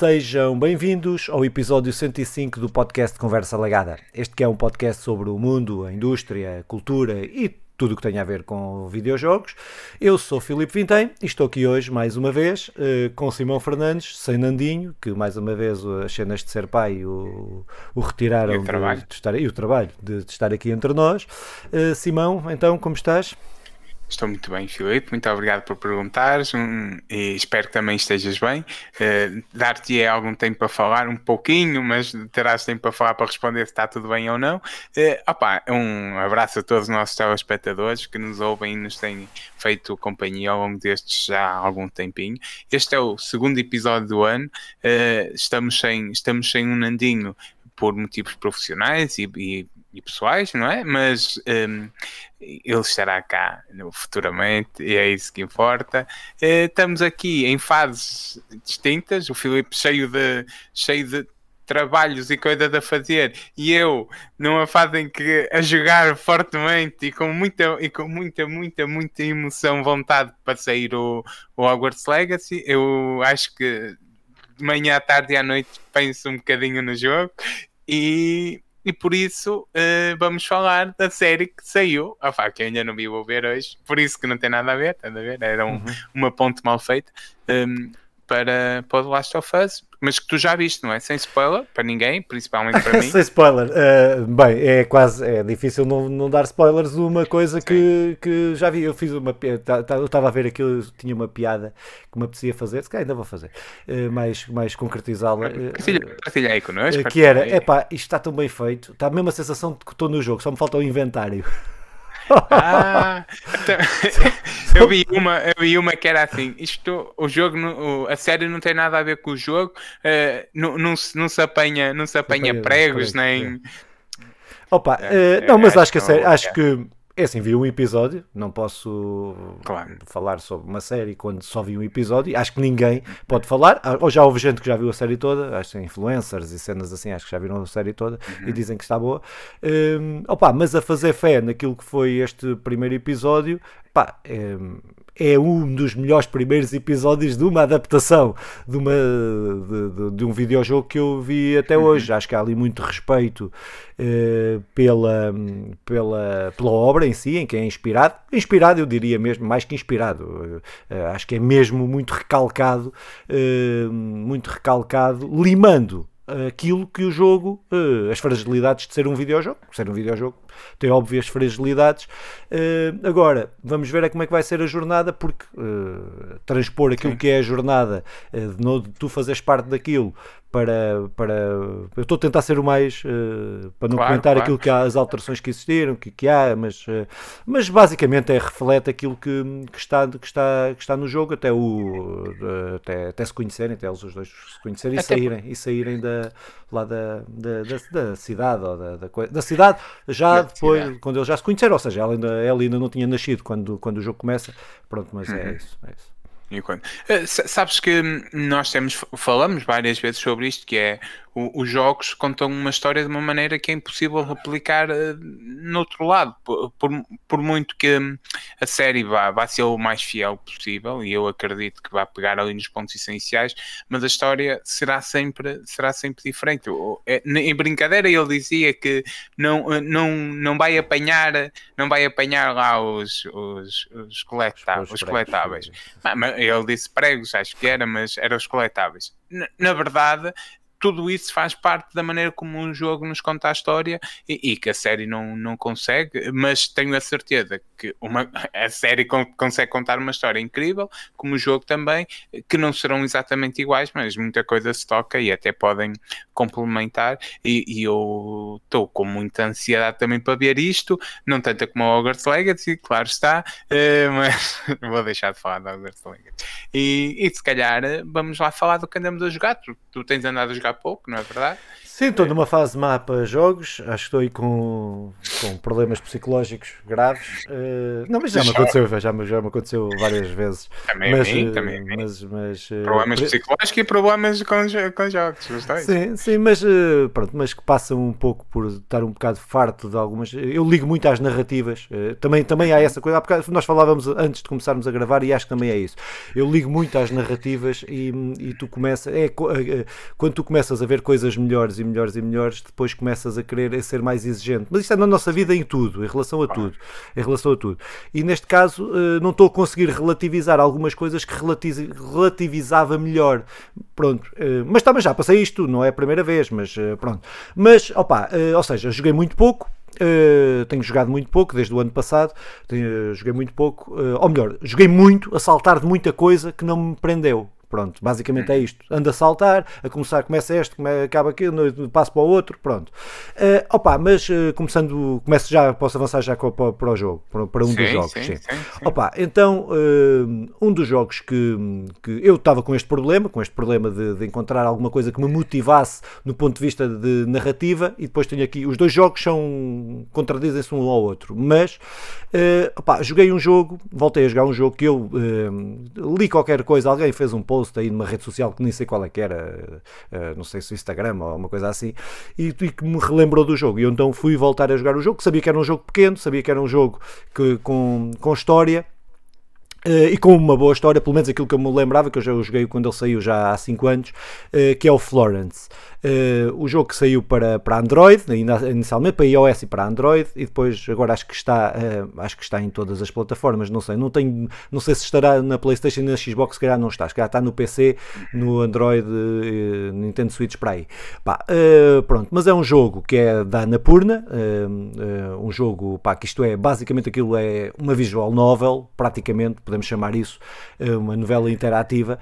Sejam bem-vindos ao episódio 105 do podcast Conversa Lagada. Este que é um podcast sobre o mundo, a indústria, a cultura e tudo o que tem a ver com videojogos. Eu sou Filipe Vintém e estou aqui hoje mais uma vez eh, com Simão Fernandes, sem Nandinho, que mais uma vez as cenas de ser pai o, o retiraram E o trabalho. De, de estar, e o trabalho de, de estar aqui entre nós. Eh, Simão, então, como estás? Estou muito bem, Filipe. Muito obrigado por perguntares um, e espero que também estejas bem. Uh, Dar-te algum tempo para falar, um pouquinho, mas terás tempo para falar para responder se está tudo bem ou não. Uh, opa, um abraço a todos os nossos telespectadores que nos ouvem e nos têm feito companhia ao longo destes já há algum tempinho. Este é o segundo episódio do ano. Uh, estamos, sem, estamos sem um Nandinho por motivos profissionais e, e e pessoais, não é? Mas um, ele estará cá futuramente e é isso que importa. Uh, estamos aqui em fases distintas, o Filipe cheio de, cheio de trabalhos e coisas a fazer e eu numa fase em que a jogar fortemente e com muita e com muita muita muita emoção vontade para sair o, o Hogwarts Legacy eu acho que de manhã à tarde e à noite penso um bocadinho no jogo e e por isso uh, vamos falar da série que saiu. Ah, pá, que eu ainda não vi, vou ver hoje. Por isso que não tem nada a ver, a ver? Era um, uhum. uma ponte mal feita um, para, para o Last of Us mas que tu já viste, não é? Sem spoiler, para ninguém, principalmente para mim. Sem spoiler. Uh, bem, é quase é difícil não, não dar spoilers de uma coisa que, que já vi. Eu fiz uma eu estava a ver aquilo, tinha uma piada que me apetecia fazer, se calhar ainda vou fazer, uh, mais, mais concretizá-la. Uh, partilha, partilha aí connosco. que era, é pá, isto está tão bem feito, está a mesma sensação de que estou no jogo, só me falta o inventário. Ah, então, eu, vi uma, eu vi uma que era assim: isto, o jogo, a série não tem nada a ver com o jogo, uh, não, não, se, não se apanha, não se apanha pregos, nem. É. Opa, uh, não, mas acho que, série, acho que é assim, vi um episódio, não posso claro. falar sobre uma série quando só vi um episódio. Acho que ninguém pode falar. Ah, ou já houve gente que já viu a série toda, acho que influencers e cenas assim, acho que já viram a série toda uhum. e dizem que está boa. Um, opa, mas a fazer fé naquilo que foi este primeiro episódio, pá, é, é um dos melhores primeiros episódios de uma adaptação de, uma, de, de, de um videojogo que eu vi até uhum. hoje. Acho que há ali muito respeito uh, pela, pela, pela obra em si, em que é inspirado. Inspirado, eu diria mesmo, mais que inspirado. Uh, acho que é mesmo muito recalcado, uh, muito recalcado, limando aquilo que o jogo, as fragilidades de ser um videojogo, ser um videojogo tem óbvias fragilidades. Uh, agora, vamos ver é como é que vai ser a jornada, porque uh, transpor aquilo Sim. que é a jornada, uh, de tu fazeres parte daquilo para, para eu estou a tentar ser o mais uh, para não claro, comentar claro. aquilo que há, as alterações que existiram, que, que há, mas, uh, mas basicamente é reflete aquilo que, que, está, que, está, que está no jogo até, o, até, até se conhecerem, até eles os dois se conhecerem e saírem, e saírem da, lá da, da, da, da cidade ou da, da, da cidade já depois, cidade. quando eles já se conheceram, ou seja, ela ainda, ela ainda não tinha nascido quando, quando o jogo começa, pronto, mas é uhum. é isso, é isso. Uh, sabes que nós temos, falamos várias vezes sobre isto, que é o, os jogos contam uma história de uma maneira que é impossível replicar uh, no outro lado, por, por, por, muito que a série vá, vá ser o mais fiel possível, e eu acredito que vai pegar ali nos pontos essenciais, mas a história será sempre, será sempre diferente. É, em brincadeira ele dizia que não, eh, não, não vai apanhar não vai apanhar lá os, os, os, coletáveis, os coletáveis. Ele disse pregos, acho que era, mas eram os coletáveis. Na, na verdade, tudo isso faz parte da maneira como um jogo nos conta a história e, e, que a série não, não consegue, mas tenho a certeza que uma, a série con consegue contar uma história incrível, como o jogo também, que não serão exatamente iguais, mas muita coisa se toca e até podem complementar. E, e eu estou com muita ansiedade também para ver isto, não tanto como o Hogwarts Legacy, claro está, uh, mas vou deixar de falar do Hogwarts Legacy. E, e se calhar vamos lá falar do que andamos a jogar. Tu, tu tens andado a jogar pouco, não é verdade? Sim, estou numa fase má para jogos, acho que estou aí com, com problemas psicológicos graves. Uh, não, mas já me aconteceu, já me, já me aconteceu várias vezes. Também mas, a mim, também a mim. Mas, mas, uh, problemas psicológicos e problemas com, com jogos, Sim, sim, mas uh, pronto, mas que passam um pouco por estar um bocado farto de algumas. Eu ligo muito às narrativas, também, também há essa coisa. Há nós falávamos antes de começarmos a gravar e acho que também é isso. Eu ligo muito às narrativas e, e tu começas. É, quando tu começas a ver coisas melhores e melhores e melhores, depois começas a querer a ser mais exigente. Mas isto é na nossa vida em tudo, em relação a tudo. Em relação a tudo. E neste caso, eh, não estou a conseguir relativizar algumas coisas que relativizava melhor. Pronto. Eh, mas também já passei isto, não é a primeira vez, mas eh, pronto. Mas, opa, ou seja, joguei muito pouco, Uh, tenho jogado muito pouco desde o ano passado. Tenho, joguei muito pouco, uh, ou melhor, joguei muito a saltar de muita coisa que não me prendeu. Pronto, basicamente é uhum. isto. Anda a saltar, a começar, começa este, acaba aquilo, passo para o outro, pronto. Uh, opa, mas uh, começando, começo já, posso avançar já para, para o jogo, para, para um sim, dos jogos. Sim, sim. Sim, Opa, então, uh, um dos jogos que, que eu estava com este problema, com este problema de, de, encontrar alguma coisa que me motivasse no ponto de vista de narrativa, e depois tenho aqui, os dois jogos são, contradizem-se um ao outro, mas, opa, joguei um jogo, voltei a jogar um jogo que eu li qualquer coisa, alguém fez um post post aí numa rede social que nem sei qual é que era, uh, não sei se Instagram ou uma coisa assim, e, e, que me relembrou do jogo. E eu então fui voltar a jogar o jogo, sabia que era um jogo pequeno, sabia que era um jogo que, com, com história. Uh, e com uma boa história, pelo menos aquilo que eu me lembrava, que eu já joguei quando ele saiu já há 5 anos, uh, que é o Florence. Uh, o jogo que saiu para, para Android, inicialmente para iOS e para Android, e depois agora acho que está acho que está em todas as plataformas, não sei, não tenho, não sei se estará na Playstation e na Xbox, se calhar não está, se calhar está no PC, no Android, Nintendo Switch para aí. Pá, pronto, mas é um jogo que é da Anapurna, um jogo pá, que isto é basicamente aquilo é uma visual novel, praticamente, podemos chamar isso, uma novela interativa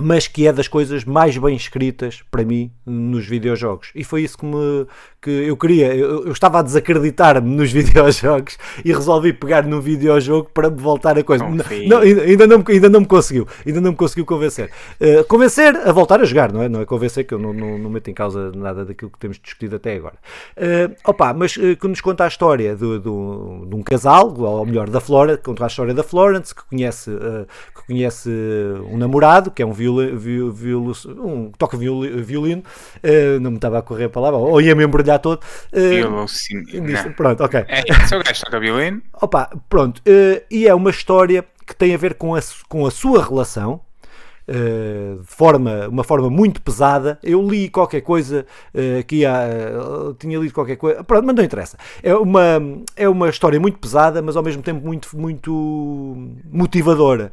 mas que é das coisas mais bem escritas para mim nos videojogos. E foi isso que, me, que eu queria. Eu, eu estava a desacreditar-me nos videojogos e resolvi pegar no videojogo para me voltar a coisa. Não, não, ainda, não, ainda não me conseguiu. Ainda não me conseguiu convencer. Uh, convencer a voltar a jogar, não é? Não é convencer que eu não, não, não meto em causa nada daquilo que temos discutido até agora. Uh, opa, mas uh, que nos conta a história de, de, um, de um casal, ou melhor, da Flora, conta a história da Florence, que conhece, uh, que conhece um namorado, que é um violão viol, viol, um, toca viol, violino, uh, não me estava a correr a palavra, ou ia-me embrulhar todo. Uh, sim, pronto, ok. É, seu gajo toca violino. Opa, pronto, uh, e é uma história que tem a ver com a, com a sua relação, Uh, de forma, uma forma muito pesada. Eu li qualquer coisa uh, aqui, há, uh, tinha lido qualquer coisa, pronto, mas não interessa. É uma, é uma história muito pesada, mas ao mesmo tempo muito, muito motivadora.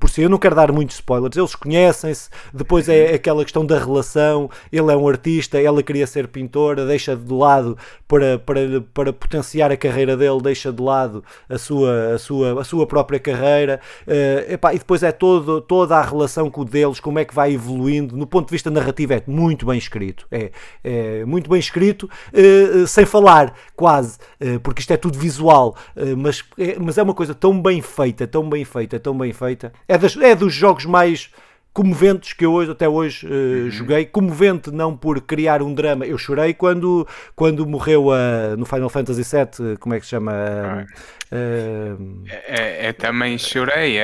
por si, eu não quero dar muitos spoilers, eles conhecem-se, depois é aquela questão da relação. Ele é um artista, ela queria ser pintora, deixa de lado para, para, para potenciar a carreira dele, deixa de lado a sua, a sua, a sua própria carreira. E depois é todo, toda a relação relação com o deles, como é que vai evoluindo, no ponto de vista narrativo é muito bem escrito, é, é muito bem escrito, uh, sem falar quase, uh, porque isto é tudo visual, uh, mas, é, mas é uma coisa tão bem feita, tão bem feita, tão bem feita, é, das, é dos jogos mais comoventes que eu hoje, até hoje uh, uhum. joguei. Comovente não por criar um drama. Eu chorei quando, quando morreu a, no Final Fantasy VII, como é que se chama? Uh, também chorei,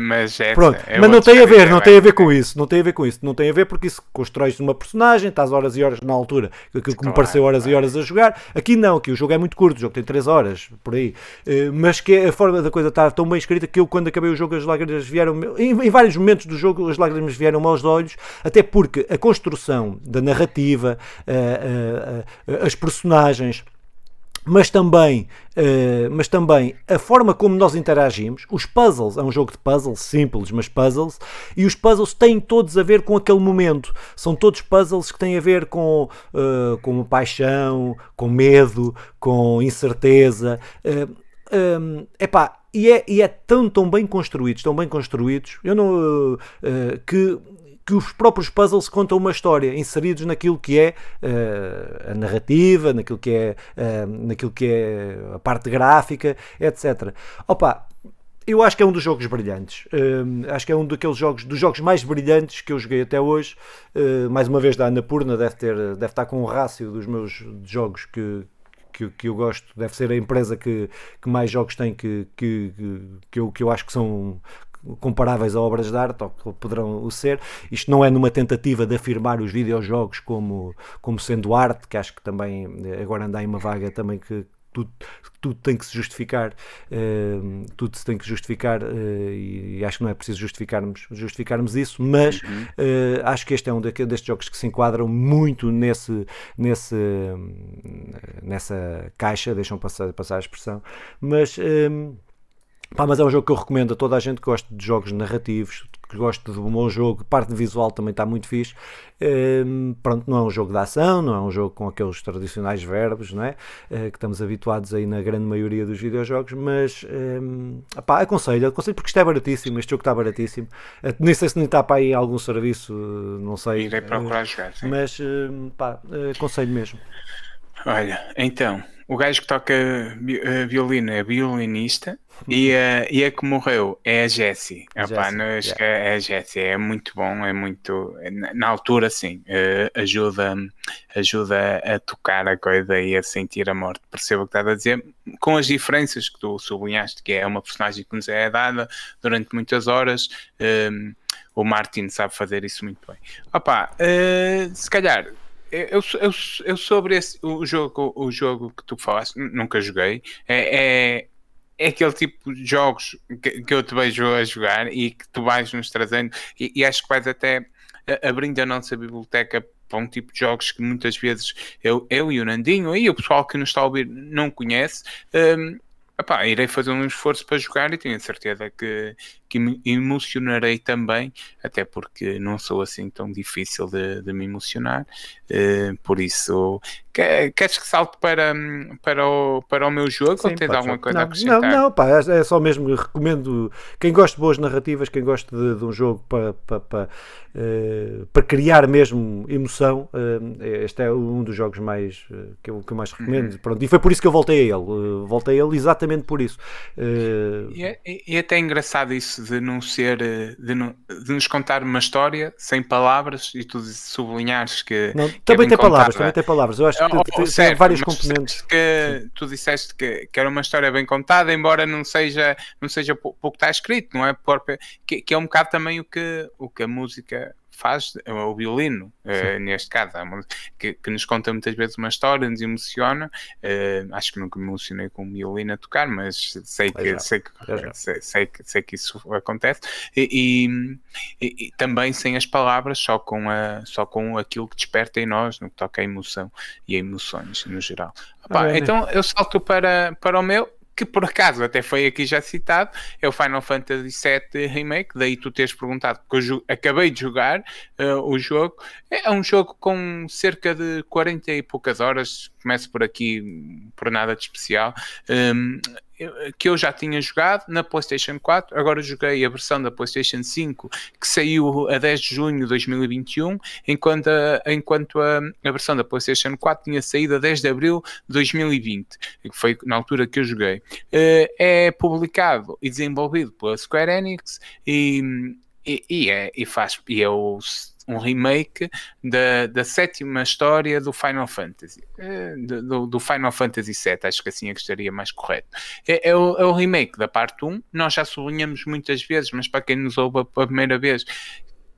mas é. Pronto, mas não tem a ver, não tem a ver com isso. Não tem a ver com isso. Não tem a ver porque isso constrói-se uma personagem, estás horas e horas na altura, aquilo que claro, me pareceu horas claro. e horas a jogar. Aqui não, aqui o jogo é muito curto, o jogo tem 3 horas, por aí. Uh, mas que a forma da coisa estar tão bem escrita que eu, quando acabei o jogo, as lágrimas vieram. Em, em vários momentos do jogo, as lágrimas vieram aos olhos, até porque a construção da narrativa, uh, as personagens mas também, uh, mas também a forma como nós interagimos. Os puzzles, é um jogo de puzzles simples, mas puzzles, e os puzzles têm todos a ver com aquele momento. São todos puzzles que têm a ver com, uh, com paixão, com medo, com incerteza. Uh, um, epá, e é, e é tão, tão bem construídos, tão bem construídos, eu não, uh, que, que os próprios puzzles contam uma história, inseridos naquilo que é uh, a narrativa, naquilo que é, uh, naquilo que é a parte gráfica, etc. Opa, eu acho que é um dos jogos brilhantes. Uh, acho que é um daqueles jogos, dos jogos mais brilhantes que eu joguei até hoje. Uh, mais uma vez da Annapurna, deve, ter, deve estar com o rácio dos meus jogos que, que, que, eu gosto. Deve ser a empresa que, que mais jogos tem que, que, que, eu, que eu acho que são comparáveis a obras de arte, ou que poderão o ser. Isto não é numa tentativa de afirmar os videojogos como, como sendo arte, que acho que também agora anda em uma vaga também que tudo, tudo tem que se justificar, uh, tudo se tem que justificar uh, e, acho que não é preciso justificarmos, justificarmos isso, mas uhum. uh, acho que este é um destes jogos que se enquadram muito nesse, nesse, nessa caixa, deixam passar, passar a expressão, mas Pá, mas é um jogo que eu recomendo a toda a gente que gosta de jogos narrativos, que gosta de um bom jogo, parte visual também está muito fixe. Um, pronto, não é um jogo de ação, não é um jogo com aqueles tradicionais verbos, não é? Uh, que estamos habituados aí na grande maioria dos videojogos, mas um, pá, aconselho, aconselho porque isto é baratíssimo, este jogo está baratíssimo. Uh, nem sei se nem está para aí algum serviço, uh, não sei. Irei procurar jogar, sim. Mas pá, aconselho mesmo. Olha, então, o gajo que toca violino é violinista e, a, e a que morreu é a Jessie. Epá, yeah. É a Jessie, é muito bom, é muito. Na altura, sim, uh, ajuda, ajuda a tocar a coisa e a sentir a morte. Percebo o que estás a dizer, com as diferenças que tu sublinhaste, que é uma personagem que nos é dada durante muitas horas. Um, o Martin sabe fazer isso muito bem. Opa, uh, se calhar eu, eu, eu sobre esse, o, jogo, o jogo que tu falaste, nunca joguei. É, é, é aquele tipo de jogos que, que, eu te vejo a jogar e que tu vais nos trazendo, e, e acho que vais até abrindo a nossa biblioteca para um tipo de jogos que muitas vezes eu, eu e o Nandinho e o pessoal que nos está a ouvir não conhece. Um, epá, irei fazer um esforço para jogar e tenho certeza que, que me emocionarei também, até porque não sou assim tão difícil de, de me emocionar. Uh, por isso, queres que salte para, para, o, para o meu jogo Sim, ou tens alguma coisa não, a acrescentar? Não, não, pá, é, é só mesmo, recomendo quem gosta de boas narrativas, quem gosta de, de um jogo para, para, para, uh, para, criar mesmo emoção, uh, este é um dos jogos mais que, eu, que eu mais recomendo. Uhum. Pronto, e foi por isso que eu voltei a ele, voltei a ele exatamente por isso. E, é, e é até engraçado isso de não ser eh, de, não, de, nos contar uma história sem palavras e tu sublinhares que, não, que também é tem contada. palavras, também tem palavras. Eu acho que oh, tem, certo, tem vários componentes. Que tu disseste que, que, era uma história bem contada, embora não seja não seja pouco está escrito, não é? Que, que é um bocado também o que o que a música faz o violino, uh, neste caso, que, que, nos conta muitas vezes uma história, nos emociona. Uh, acho que nunca me emocionei com um violino a tocar, mas sei que, sei que, sei, sei, que, sei que isso acontece. E, e, e, também sem as palavras, só com, a, só com aquilo que desperta em nós, no que toca a emoção e a emoções no geral. Opa, ah, então eu salto para, para o meu que por acaso até foi aqui já citado, é o Final Fantasy VII Remake, daí tu teres perguntado, porque eu acabei de jogar uh, o jogo, é um jogo com cerca de 40 e poucas horas, começo por aqui por nada de especial, um, que eu já tinha jogado na PlayStation 4, agora joguei a versão da PlayStation 5 que saiu a 10 de junho de 2021, enquanto a, enquanto a, a versão da PlayStation 4 tinha saído a 10 de abril de 2020, que foi na altura que eu joguei. Eh, é publicado e desenvolvido pela Square Enix e, e, e é, e faz, e é o um remake da, da sétima história do Final Fantasy, eh, do, do, Final Fantasy VII, acho que assim é que estaria mais correto. É, é, o, é o remake da parte 1, nós já sublinhamos muitas vezes, mas para quem nos ouve a primeira vez,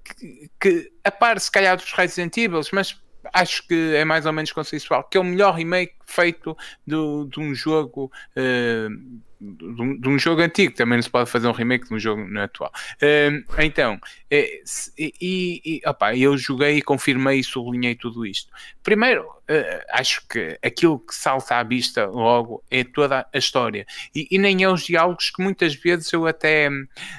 que, que a par se calhar dos Resident Evil, mas acho que é mais ou menos consensual, que é o melhor remake feito do, de um jogo uh, de, um, de um, jogo antigo, também não se pode fazer um remake de um jogo atual. Uh, então, é, e, e opa, eu joguei e confirmei e sublinhei tudo isto. Primeiro, uh, acho que aquilo que salta à vista logo é toda a história e, e, nem é os diálogos que muitas vezes eu até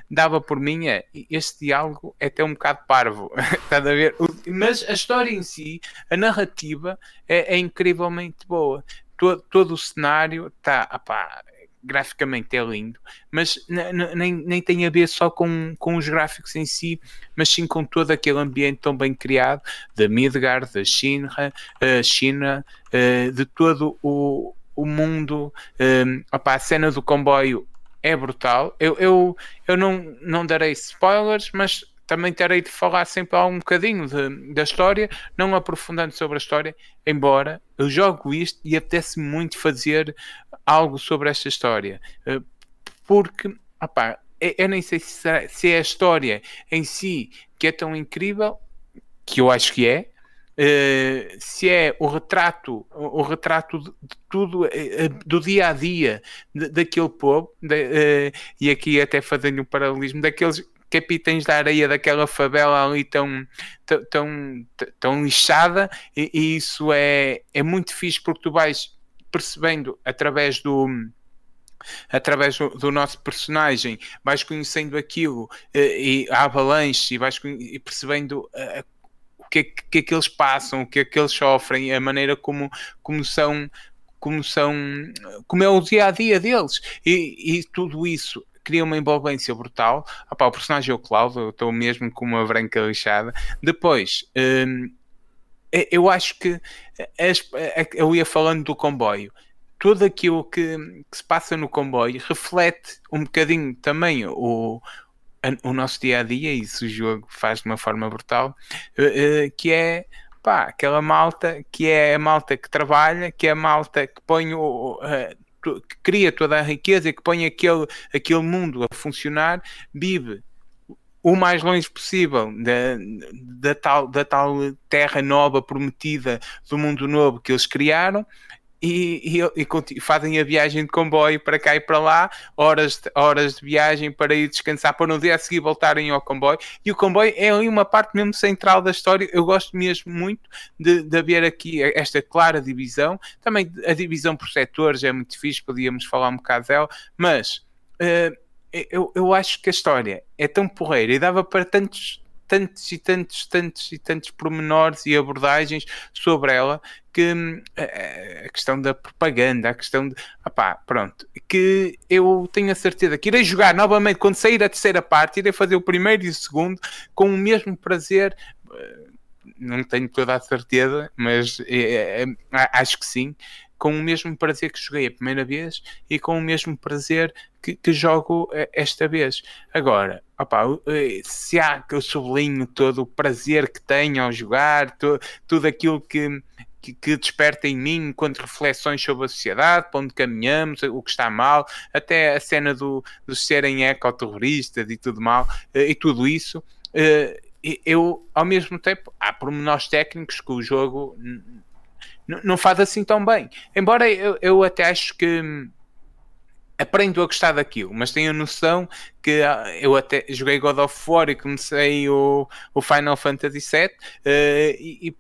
dava por mim. É, este diálogo é até um bocado parvo, está a ver? Mas a história em si, a narrativa, é, é incrivelmente boa. Todo, todo o cenário está, graficamente é lindo, mas nem, nem tem a ver só com, com os gráficos em si, mas sim com todo aquele ambiente tão bem criado da Midgard, da Shinra, uh, China, uh, de todo o, o mundo. Um, opa, a cena do comboio é brutal. Eu, eu, eu não, não darei spoilers, mas também terei de falar sempre um bocadinho de, da história, não aprofundando sobre a história, embora eu jogo isto e apetece muito fazer algo sobre esta história. Eh, porque, opá, eu nem sei se é, se é a história em si que é tão incrível, que eu acho que é, Uh, se é o retrato, o, retrato de, tudo, uh, do dia a dia daquele povo, de, e aqui até fazendo um paralelismo, daqueles capitães da areia daquela favela ali tão, tão, tão, tão lixada, e, e, isso é, é muito fixe porque tu vais percebendo através do através do, do, nosso personagem, vais conhecendo aquilo e a avalanche e vais e percebendo que é que, é que eles passam, o que é que eles sofrem, a maneira como, como são como são como é o dia a dia deles. E, e tudo isso cria uma envolvência brutal. Opa, o personagem é o Cláudio, estou mesmo com uma branca lixada. Depois, hum, eu acho que eu ia falando do comboio. Tudo aquilo que, que, se passa no comboio reflete um bocadinho também o, o nosso dia a dia, e isso o jogo faz de uma forma brutal, uh, uh, que é pá, aquela malta que é a malta que trabalha, que é a malta que põe o. Cria toda a riqueza e que põe aquele, aquele mundo a funcionar, vive o mais longe possível da, da, tal, da tal terra nova prometida do mundo novo que eles criaram e, e, e, fazem a viagem de comboio para cá e para lá, horas de, horas de viagem para ir descansar, para no dia a seguir voltarem ao comboio. E o comboio é uma parte mesmo central da história. Eu gosto mesmo muito de, de haver aqui esta clara divisão. Também a divisão por setores é muito fixe, podíamos falar um bocado dela, mas. Uh, eu, eu acho que a história é tão porreira e dava para tantos tantos e tantos, tantos e tantos pormenores e abordagens sobre ela que hum, a questão da propaganda, a questão de opá, pronto, que eu tenho a certeza que irei jogar novamente quando sair a terceira parte, irei fazer o primeiro e o segundo com o mesmo prazer. Eh, não tenho toda a certeza, mas é, é, acho que sim com o mesmo prazer que joguei a primeira vez e com o mesmo prazer que, que jogo eh, esta vez. Agora, opa, eh, se há que eu sublinho todo o prazer que tenho ao jogar, to, tudo aquilo que, que, que, desperta em mim enquanto reflexões sobre a sociedade, para onde caminhamos, o que está mal, até a cena do, dos serem ecoterroristas e tudo mal, eh, e tudo isso. Eu, ao mesmo tempo, há pormenores técnicos que o jogo não faz assim tão bem. Embora eu, eu até acho que hum, aprendo a gostar daquilo, mas tenho a noção que ah, eu até joguei God of War e comecei o, o Final Fantasy VII uh, e, e,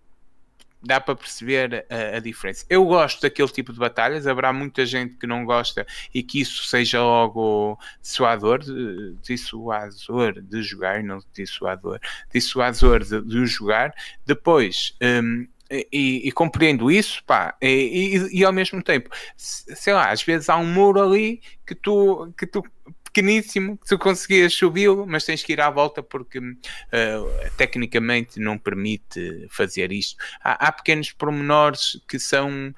dá para perceber a, a, diferença. Eu gosto daquele tipo de batalhas, haverá muita gente que não gosta e que isso seja logo dissuador, dissuasor de jogar, não dissuador, dissuasor de, de jogar. Depois, um, e, e, compreendo isso, pá, e, e, ao mesmo tempo, sei lá, às vezes há um muro ali que tu, que tu pequeníssimo, que tu conseguias subi-lo, mas tens que ir à volta porque uh, tecnicamente não permite fazer isto. Há, há pequenos pormenores que são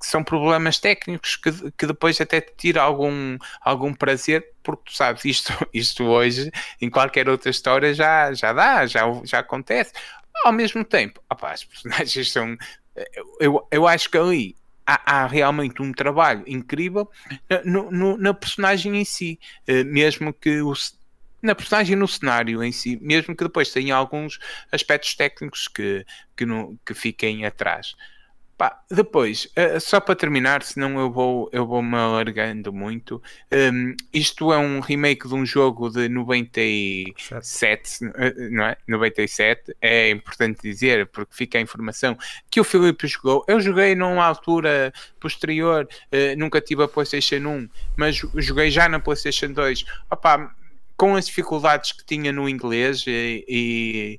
que são problemas técnicos que, que depois até te tira algum, algum prazer, porque tu sabes, isto, isto hoje, em qualquer outra história, já, já dá, já, já acontece. Ao mesmo tempo, opa, as personagens são. Eu, eu acho que ali há, há realmente um trabalho incrível no, na personagem em si, eh, mesmo que o, na personagem no cenário em si, mesmo que depois tenha alguns aspectos técnicos que, que, no, que fiquem atrás. Pá, depois, uh, só para terminar, senão eu vou, eu vou me alargando muito. Um, isto é um remake de um jogo de 97, uh, não é? 97, é importante dizer, porque fica a informação que o Filipe jogou. Eu joguei numa altura posterior, uh, nunca tive a PlayStation 1, mas joguei já na PlayStation 2. Opa, com as dificuldades que tinha no inglês e, e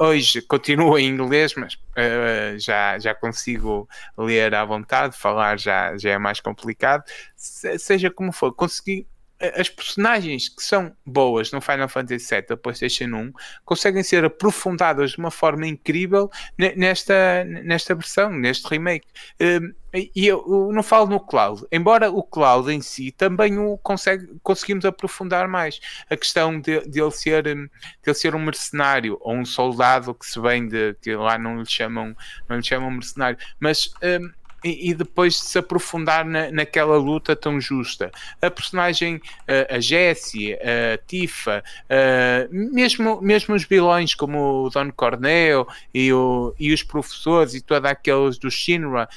hoje continuo em inglês, mas uh, já, já consigo ler à vontade, falar já, já é mais complicado. Se, seja como for, consegui as personagens que são boas no Final Fantasy VII da PlayStation 1 conseguem ser aprofundadas de uma forma incrível nesta, nesta versão, neste remake. Um, e eu não falo no Cloud, embora o Cloud em si também o consegue, conseguimos aprofundar mais. A questão de, de, ele ser, hum, de ele ser um mercenário ou um soldado que se vem de que lá não lhe chamam, não lhe chamam mercenário, mas um, e, e, depois de se aprofundar na, naquela luta tão justa. A personagem, a, a Jessie, a Tifa, mesmo, mesmo os vilões como o Don Corneo e, o, e os professores e todos aqueles do Shinra.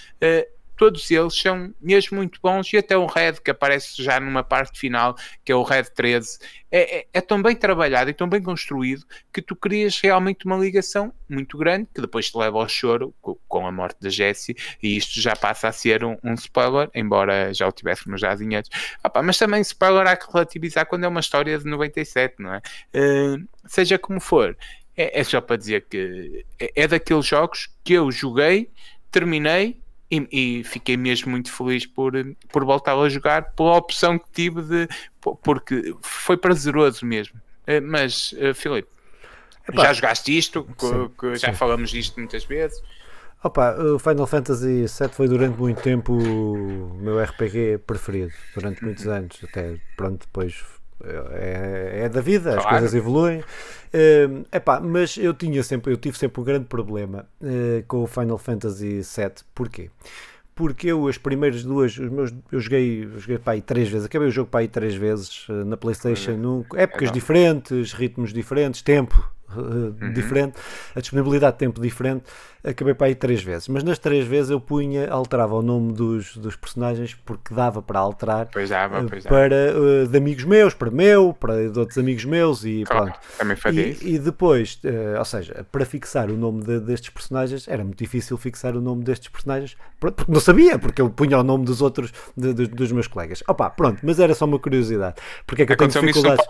Todos eles são mesmo muito bons e até o Red que aparece já numa parte final que é o Red 13 é, é, é, tão bem trabalhado e tão bem construído que tu crias realmente uma ligação muito grande que depois te leva ao choro com a morte da Jessie e isto já passa a ser um, um spoiler, embora já o tivéssemos já antes. mas também spoiler há que relativizar quando é uma história de 97, não é? Uh, seja como for, é, é, só para dizer que é, é daqueles jogos que eu joguei, terminei e, e, fiquei mesmo muito feliz por, por voltar a jogar pela opção que tive de porque foi prazeroso mesmo. Eh, mas, uh, Filipe, Epá, já jogaste isto? Sim, que, já sim. falamos disto muitas vezes. Opa, o Final Fantasy VII foi durante muito tempo o meu RPG preferido, durante muitos anos, até pronto, depois é, é da vida, as coisas evoluem. Uh, epá, mas eu tinha sempre, eu tive sempre um grande problema uh, com o Final Fantasy VII. Porquê? Porque eu, as primeiras duas, os meus, eu joguei, joguei para aí três vezes, acabei o jogo para aí três vezes uh, na PlayStation, num, épocas é diferentes, ritmos diferentes, tempo uhum. diferente, a disponibilidade de tempo diferente acabei para aí três vezes, mas nas três vezes eu punha, alterava o nome dos, dos personagens porque dava para alterar pois dava, eh, pois para uh, de amigos meus, para meu, para de outros amigos meus e claro, pronto. Também fazia e, isso. e depois, uh, ou seja, para fixar o nome de, destes personagens era muito difícil fixar o nome destes personagens porque não sabia, porque eu punha o nome dos outros de, de, dos meus colegas. Opa, pronto, mas era só uma curiosidade. Porque é que eu tenho dificuldade?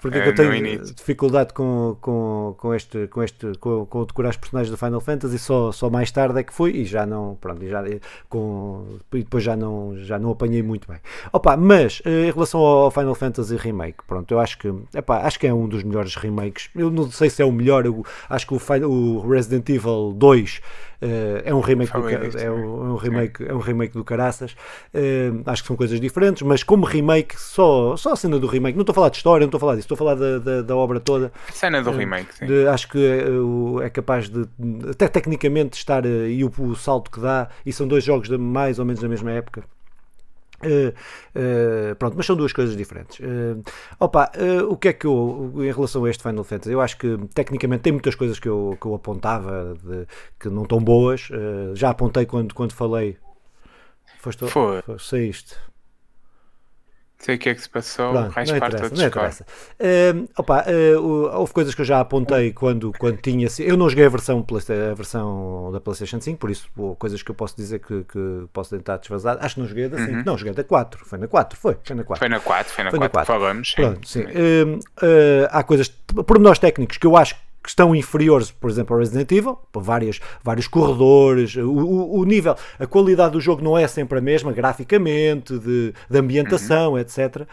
Porque é que eu tenho dificuldade com, com, com este com este com, com decorar os personagens do Final Fantasy só, só mais tarde é que fui e já não, pronto, já, com, e depois já não, já não apanhei muito bem. Opa, mas eh, em relação ao Final Fantasy Remake, pronto, eu acho que, epá, acho que é um dos melhores remakes. Eu não sei se é o melhor, eu acho que o, o Resident Evil 2 Uh, é um remake do, é um, um, remake é um remake do Caraças. Uh, acho que são coisas diferentes mas como remake só só a cena do remake. Não estou a falar de história não estou a falar disso estou a falar da, da, da obra toda. A cena do uh, remake de, acho que é, é, capaz de até tecnicamente estar e o, o salto que dá e são dois jogos de mais ou menos da mesma época Uh, uh, pronto, mas são duas coisas diferentes. Uh, opa, o que é que eu, em relação a este Final Fantasy, eu acho que tecnicamente tem muitas coisas que eu, que eu apontava de, que não estão boas. já apontei quando, quando falei. Foste, Foi. Saíste sei o que é que se passou, Pronto, mais parte da Discord. Uh, opa, uh, houve coisas que eu já apontei quando, quando tinha. Eu não joguei a versão, a versão da PlayStation 5, por isso, coisas que eu posso dizer que, que posso tentar desvazar. Acho que não joguei da 5, uhum. não, joguei da 4. Foi na 4, foi, foi na 4. Foi na 4, foi na, foi 4, na 4. falamos. Pronto, sim. Uh, há coisas, pormenores técnicos que eu acho que estão inferiores, por exemplo, ao Resident Evil, por várias, vários corredores, o, o, o, nível, a qualidade do jogo não é sempre a mesma, graficamente, de, de ambientação, uhum. etc.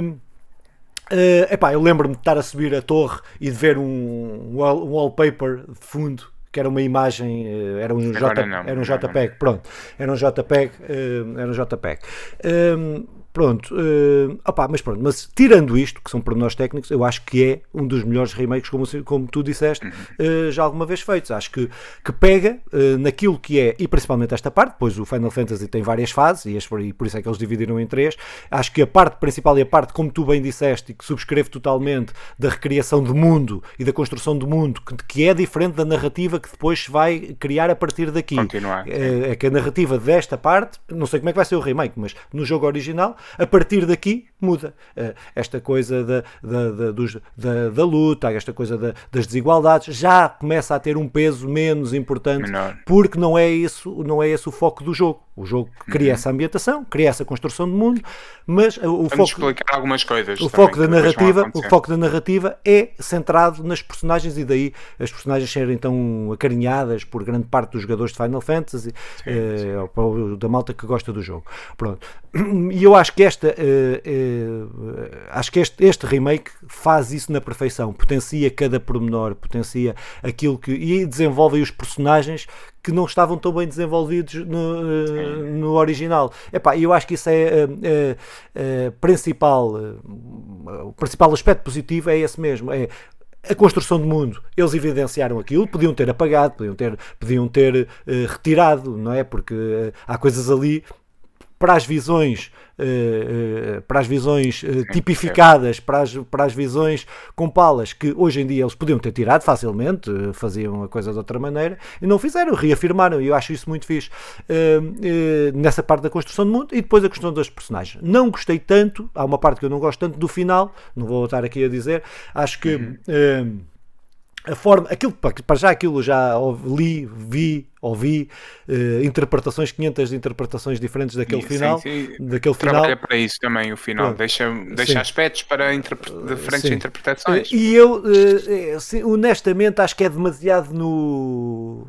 Um, Uh, epá, eu lembro-me de estar a subir a torre e de ver um, wall, um wallpaper de fundo que era uma imagem, uh, era um, J, era um JPEG, pronto, era um JPEG, uh, era um JPEG. Um, Pronto, uh, opá, mas pronto, mas tirando isto, que são pormenores técnicos, eu acho que é um dos melhores remakes, como, como tu disseste, uh, já alguma vez feitos. Acho que, que pega uh, naquilo que é, e principalmente esta parte, pois o Final Fantasy tem várias fases, e, este, e, por isso é que eles dividiram em três. Acho que a parte principal e a parte, como tu bem disseste, e que subscrevo totalmente, da recriação do mundo e da construção do mundo, que, que é diferente da narrativa que depois se vai criar a partir daqui. Continuar. É, é que a narrativa desta parte, não sei como é que vai ser o remake, mas no jogo original a partir daqui muda. Uh, esta coisa da, da, da, dos, da, da, luta, esta coisa das desigualdades, já começa a ter um peso menos importante, Menor. porque não é, isso, não é esse o foco do jogo. O jogo cria uhum. essa ambientação, cria essa construção do mundo, mas uh, o Vamos foco explicar algumas coisas. O foco da narrativa, o foco da narrativa é centrado nas personagens e daí as personagens serem tão acarinhadas por grande parte dos jogadores de Final Fantasy, sim, uh, sim. da malta que gosta do jogo. Pronto. E eu acho que esta uh, acho que este, este remake faz isso na perfeição, potencia cada pormenor, potencia aquilo que. e desenvolve os personagens que não estavam tão bem desenvolvidos no, no original. Epá, eu acho que isso é, é, é principal, o principal aspecto positivo é esse mesmo. É a construção do mundo, eles evidenciaram aquilo, podiam ter apagado, podiam ter, podiam ter uh, retirado, não é? Porque uh, há coisas ali para as visões uh, uh, para as visões uh, tipificadas, para as, para as visões com palas que hoje em dia eles podiam ter tirado facilmente, faziam a coisa de outra maneira e não fizeram, reafirmaram e eu acho isso muito fixe nessa parte da construção do mundo e depois a questão dos personagens. Não gostei tanto, há uma parte que eu não gosto tanto do final, não vou estar aqui a dizer, acho que uhum. a forma, aquilo para já aquilo já li, vi, ouvi uh, interpretações, 500 interpretações diferentes daquele sim, final. Sim, sim. Daquele Trabalha para isso também o final, Pronto. deixa, deixa aspectos para interpre diferentes interpretações. E eu, uh, honestamente, acho que é demasiado no.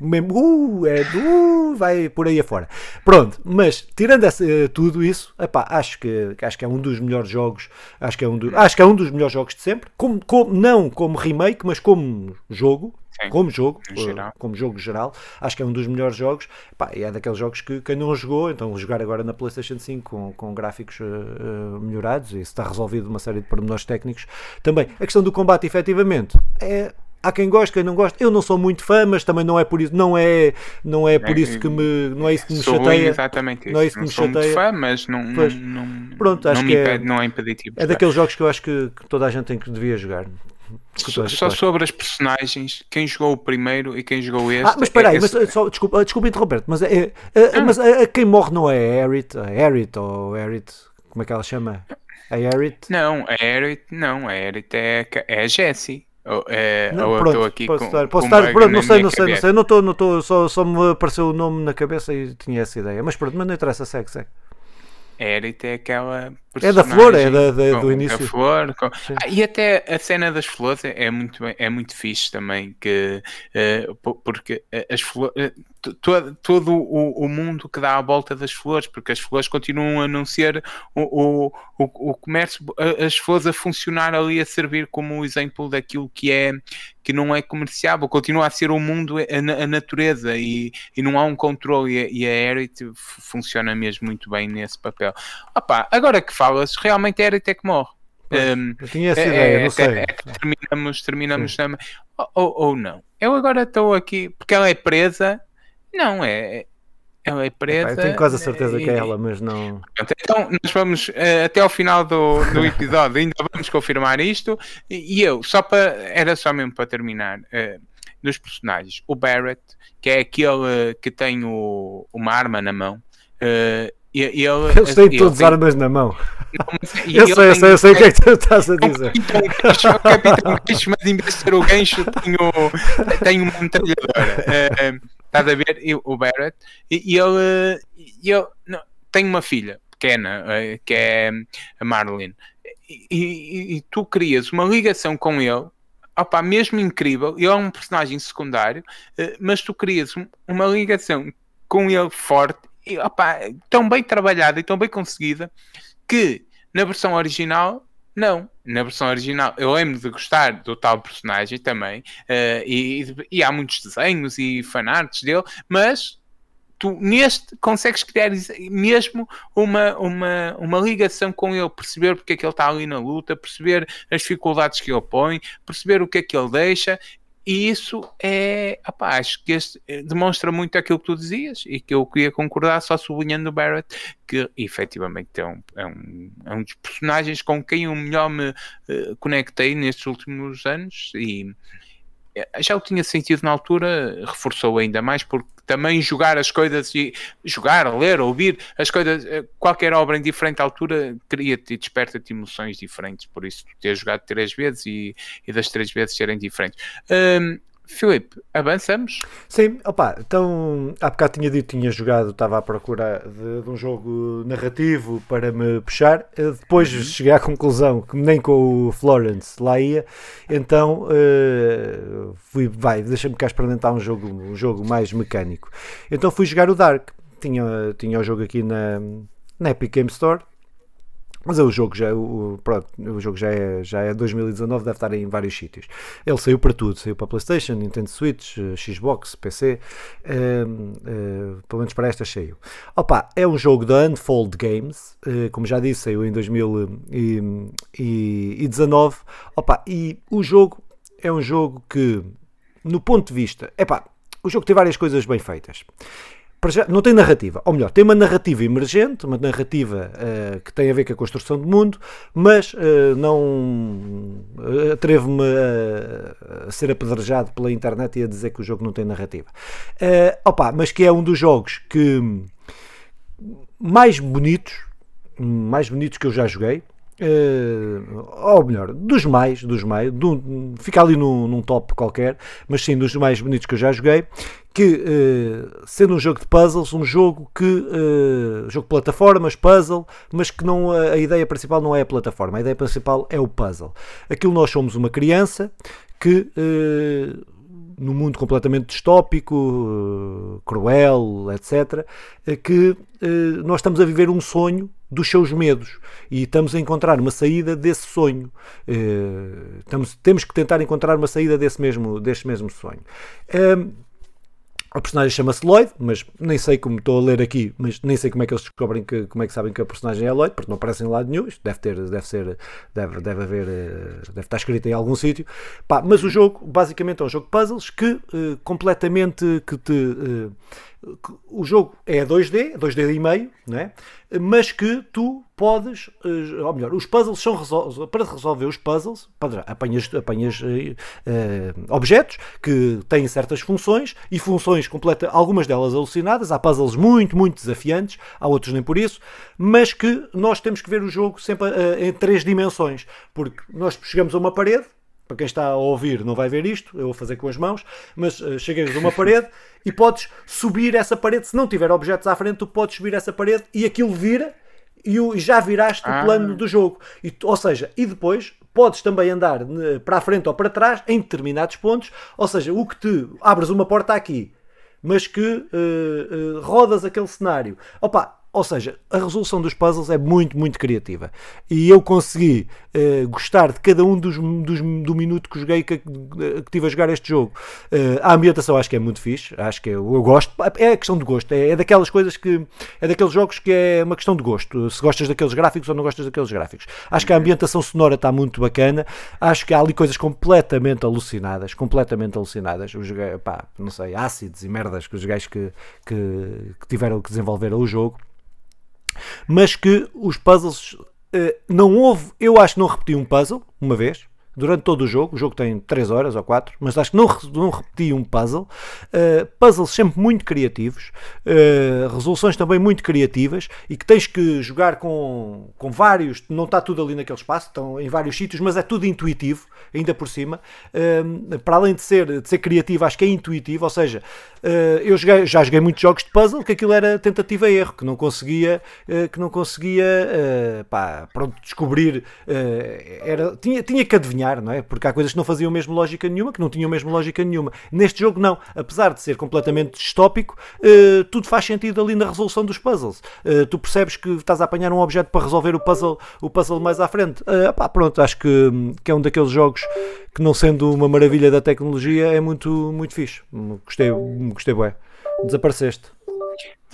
Mesmo, uh, é uh, vai por aí afora. Pronto, mas tirando tudo isso, epá, acho, que, acho que é um dos melhores jogos. Acho que é um, do, acho que é um dos melhores jogos de sempre. Como, como, não como remake, mas como jogo. Sim, como jogo, como jogo geral, acho que é um dos melhores jogos. Pá, e é daqueles jogos que quem não jogou, então jogar agora na PlayStation 5 com, com gráficos uh, melhorados, e está resolvido uma série de pormenores técnicos. Também a questão do combate, efetivamente, é há quem goste, quem não gosta. Eu não sou muito fã, mas também não é por isso, não é, não é por isso que me, não é isso que me sou chateia. Exatamente Não é isso que não me sou chateia. Muito fã, mas não, pois, não, pronto, acho não, que é, não é impeditivo. É daqueles jogos que eu acho que, que toda a gente tem que devia jogar. Só, só sobre as personagens, quem jogou o primeiro e quem jogou este. Ah, mas espera aí, é mas, só, desculpa, desculpa interromper mas, é, é, mas a, a, quem morre não é a Erit, a Erit ou Erit, como é que ela chama? A Erit? Não, a Erit não, a Erit é, é a Jessie. Ou, é, não, ou pronto, aqui posso com, estar, posso estar pronto, não sei, não sei, não sei, não estou, não estou, só, só me apareceu o nome na cabeça e tinha essa ideia, mas pronto, mas não interessa, segue, segue. É aquela é da flor, é da, da do início. A flor, com... ah, e até a cena das flores é, é muito, é muito fixe também, que, uh, porque as flores, uh, todo, todo o, o, mundo que dá à volta das flores, porque as flores continuam a não ser o, o, o, comércio, as flores a funcionar ali, a servir como exemplo daquilo que é que não é comerciável, continua a ser o mundo, a, a natureza e, e não há um controle e a, e a Erit funciona mesmo muito bem nesse papel. Opa, agora que falas, realmente era até que morre. Um, eu tinha essa é, ideia, não é, sei. É, terminamos, terminamos também. Ou, ou, ou, não. Eu agora estou aqui, porque ela é presa. Não, é. Ela é presa. eu tenho quase a certeza e, que é ela, mas não. Então, nós vamos uh, até ao final do, do episódio, ainda vamos confirmar isto. E, eu, só para. Era só mesmo para terminar. Uh, nos personagens, o Barrett, que é aquele que tem o, uma arma na mão. Uh, ele, Eles têm todas as armas na mão. Não, eu, sei, eu sei, eu sei o que é que tu estás a dizer. O capitão gancho, mas em vez de ser o gancho, tenho, tenho uma metralhadora. Uh, estás a ver? o Barrett. E, ele, ele não, tem uma filha pequena, uh, que é a Marlene. E, e, e, tu crias uma ligação com ele. Opa, mesmo incrível, ele é um personagem secundário, uh, mas tu crias uma ligação com ele forte opa, tão bem trabalhada e tão bem conseguida que na versão original não, na versão original eu lembro de gostar do tal personagem também, uh, e, e, há muitos desenhos e fanarts dele, mas tu neste consegues criar mesmo uma, uma, uma ligação com ele, perceber porque é que ele está ali na luta, perceber as dificuldades que ele põe, perceber o que é que ele deixa e isso é, opa, acho que este eh, demonstra muito aquilo que tu dizias e que eu queria concordar, só sublinhando o Barrett, que efetivamente é um, é um, é um dos personagens com quem eu melhor me uh, conectei nestes últimos anos e eh, já o tinha sentido na altura, reforçou ainda mais porque também jogar as coisas e jogar, ler, ouvir as coisas, eh, qualquer obra em diferente altura cria-te e desperta-te emoções diferentes, por isso ter jogado três vezes e, e das três vezes serem diferentes. Um, Filipe, avançamos? Sim, opa, então há bocado tinha dito, tinha jogado, estava à procura de, de um jogo narrativo para me puxar, eh, depois uhum. cheguei à conclusão que nem com o Florence lá ia, então uh, fui, vai, deixa-me cá experimentar um jogo, um jogo mais mecânico. Então fui jogar o Dark, tinha, tinha o jogo aqui na, na Epic Game Store, Mas o jogo já, o, pronto, o jogo já é, já é 2019, deve estar em vários sítios. Ele saiu para tudo, saiu para PlayStation, Nintendo Switch, eh, Xbox, PC, uh, uh, pelo menos para esta saiu. Opa, é um jogo da Unfold Games, uh, como já disse, saiu em 2019. Opa, e o jogo é um jogo que, no ponto de vista, epá, o jogo tem várias coisas bem feitas não tem narrativa, ou melhor, tem uma narrativa emergente, uma narrativa uh, que tem a ver com a construção do mundo, mas uh, não atrevo-me a, a, ser apedrejado pela internet e a dizer que o jogo não tem narrativa. Uh, opa, mas que é um dos jogos que mais bonitos, mais bonitos que eu já joguei. Uh, ou melhor, dos mais, dos mais, do, fica ali num, num, top qualquer, mas sim dos mais bonitos que eu já joguei, que uh, sendo um jogo de puzzles, um jogo que uh, jogo de plataformas, puzzle, mas que não a ideia principal não é a plataforma, a ideia principal é o puzzle. Aquilo nós somos uma criança que num mundo completamente distópico, cruel, etc., que nós estamos a viver um sonho dos seus medos e estamos a encontrar uma saída desse sonho. Estamos, temos que tentar encontrar uma saída desse mesmo, desse mesmo sonho. A personagem chama-se Lloyd, mas nem sei como estou a ler aqui, mas nem sei como é que eles descobrem que, como é que sabem que a personagem é Lloyd, porque não aparece em lado nenhum. Isto deve ter, deve ser, deve, deve haver, eh, deve estar escrito em algum sítio. Mas o jogo, basicamente, é um jogo de puzzles que uh, completamente que te uh, o jogo é 2D, 2D e meio, não é? mas que tu podes, eh, ou melhor, os puzzles são para resolver os puzzles, apanhas, apanhas uh, objetos que têm certas funções e funções completas, algumas delas alucinadas, há puzzles muito, muito desafiantes, há outros nem por isso, mas que nós temos que ver o jogo sempre uh, em três dimensões, porque nós chegamos a uma parede, para quem está a ouvir não vai ver isto, eu vou fazer com as mãos, mas uh, chegas a uma parede e podes subir essa parede, se não tiver objetos à frente, tu podes subir essa parede e aquilo vira e, já viraste ah. o plano do jogo. E, ou seja, e depois podes também andar para a frente ou para trás em determinados pontos, ou seja, o que te abres uma porta aqui, mas que uh, uh, rodas aquele cenário. Opa, ou seja, a resolução dos puzzles é muito, muito criativa. E eu consegui uh, gostar de cada um dos, dos, do minuto que joguei, que, que tive a jogar este jogo. Uh, a ambientação acho que é muito fixe, acho que eu, eu gosto. É a questão de gosto, é, é, daquelas coisas que. É daqueles jogos que é uma questão de gosto. Se gostas daqueles gráficos ou não gostas daqueles gráficos. Acho que a ambientação sonora está muito bacana. Acho que há ali coisas completamente alucinadas. Completamente alucinadas. Joguei, pá, não sei, ácidos e merdas que os gajos que, que, que tiveram que desenvolver o jogo mas que os puzzles uh, não houve, eu acho que não repeti um puzzle uma vez, durante todo o jogo. O jogo tem 3 horas ou 4, mas acho que não, não repeti um puzzle. Uh, puzzles sempre muito criativos, uh, resoluções também muito criativas e que tens que jogar com, com vários. Não está tudo ali naquele espaço, estão em vários sítios, mas é tudo intuitivo, ainda por cima. Uh, para além de ser, de ser criativo, acho que é intuitivo, ou seja, eu joguei, já joguei muitos jogos de puzzle que aquilo era tentativa e erro, que não conseguia, que não conseguia pá, pronto, descobrir. era, tinha, tinha que adivinhar não é? Porque há coisas que não faziam mesmo lógica nenhuma, que não tinham mesmo lógica nenhuma. Neste jogo, não. Apesar de ser completamente distópico, uh, tudo faz sentido ali na resolução dos puzzles. Uh, tu percebes que estás a apanhar um objeto para resolver o puzzle, o puzzle mais à frente. Uh, pá, pronto, acho que, que é um daqueles jogos que, não sendo uma maravilha da tecnologia, é muito, muito fixe. Gostei, gostei bem. Desapareceste.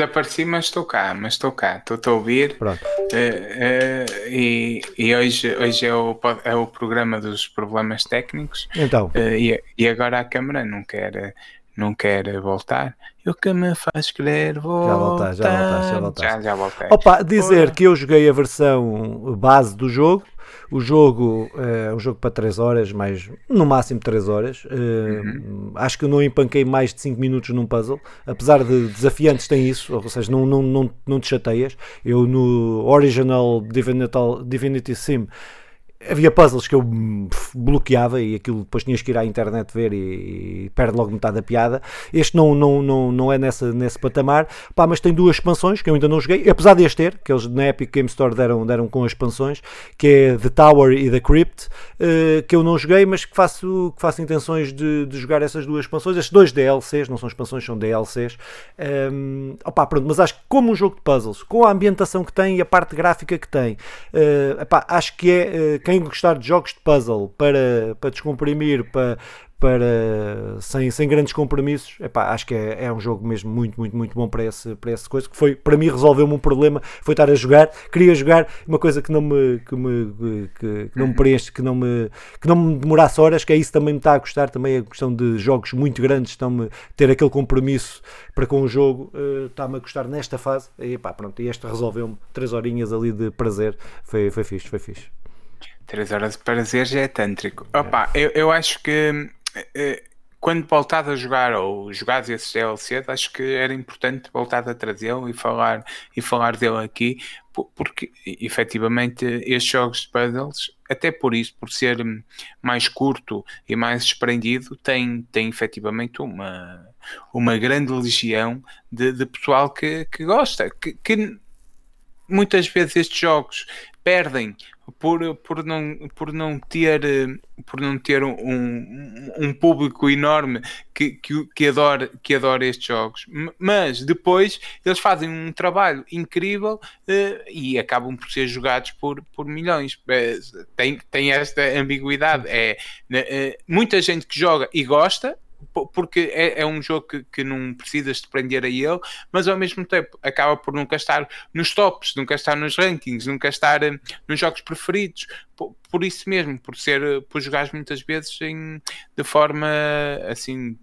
Desapareci, mas estou cá, mas estou cá, estou a ouvir. Pronto. Uh, uh, e, e hoje, hoje é, o, é o programa dos problemas técnicos. Então. Uh, e, e agora a câmara não quer, não quer voltar. E o que me faz querer voltar. Já voltaste, já voltaste, já voltaste. Já, já voltei. Opa, dizer que eu joguei a versão base do jogo o jogo é um jogo para 3 horas, mais no máximo 3 horas. Uhum. Acho que eu não empanquei mais de 5 minutos num puzzle, apesar de desafiantes tem isso, ou seja, não, não, não, não te chateias. Eu no Original Divinity Sim havia puzzles que eu bloqueava e aquilo depois tinhas que ir à internet ver e, e perde logo metade da piada. Este não, não, não, não é nessa, nesse patamar, pá, mas tem duas expansões que eu ainda não joguei, apesar de este ter, que eles na Epic Game Store deram, deram com as expansões, que é The Tower e The Crypt, uh, que eu não joguei, mas que faço, que faço intenções de, de jogar essas duas expansões, estes dois DLCs, não são expansões, são DLCs. Um, opa, pronto, mas acho que como um jogo de puzzles, com a ambientação que tem e a parte gráfica que tem, uh, epá, acho que é uh, quem gostar de jogos de puzzle para, para descomprimir, para, para sem, sem grandes compromissos, epá, acho que é, é um jogo mesmo muito, muito, muito bom para esse, para esse coisa, que foi, para mim resolveu-me um problema, foi estar a jogar, queria jogar uma coisa que não me, que me, que, que não me preenche, que não me, que não me demorasse horas, que é isso também me está a gostar, também a questão de jogos muito grandes, estão-me ter aquele compromisso para com o jogo, uh, está-me a gostar nesta fase, e epá, pronto, e este resolveu-me três horinhas ali de prazer, foi, foi fixe, foi fixe. Três horas de prazer já é tântrico. Opa, eu, eu acho que eh, quando voltado a jogar ou jogares esse DLC, acho que era importante voltar a trazê-lo e falar, e falar dele aqui, porque efetivamente estes jogos de puzzles, até por isso, por ser mais curto e mais desprendido, tem, tem efetivamente uma, uma grande legião de, de pessoal que, que gosta, que, que muitas vezes estes jogos perdem por, por, não, por não ter, por não ter um, um público enorme que, que, que, adora, que adora estes jogos. Mas depois eles fazem um trabalho incrível uh, e acabam por ser jogados por, por milhões. Uh, tem, tem esta ambiguidade. É, uh, muita gente que joga e gosta, porque é, é, um jogo que, que não precisas de prender a ele, mas ao mesmo tempo acaba por nunca estar nos tops, nunca estar nos rankings, nunca estar uh, nos jogos preferidos. Por, por, isso mesmo, por ser, uh, por jogar muitas vezes em, de forma assim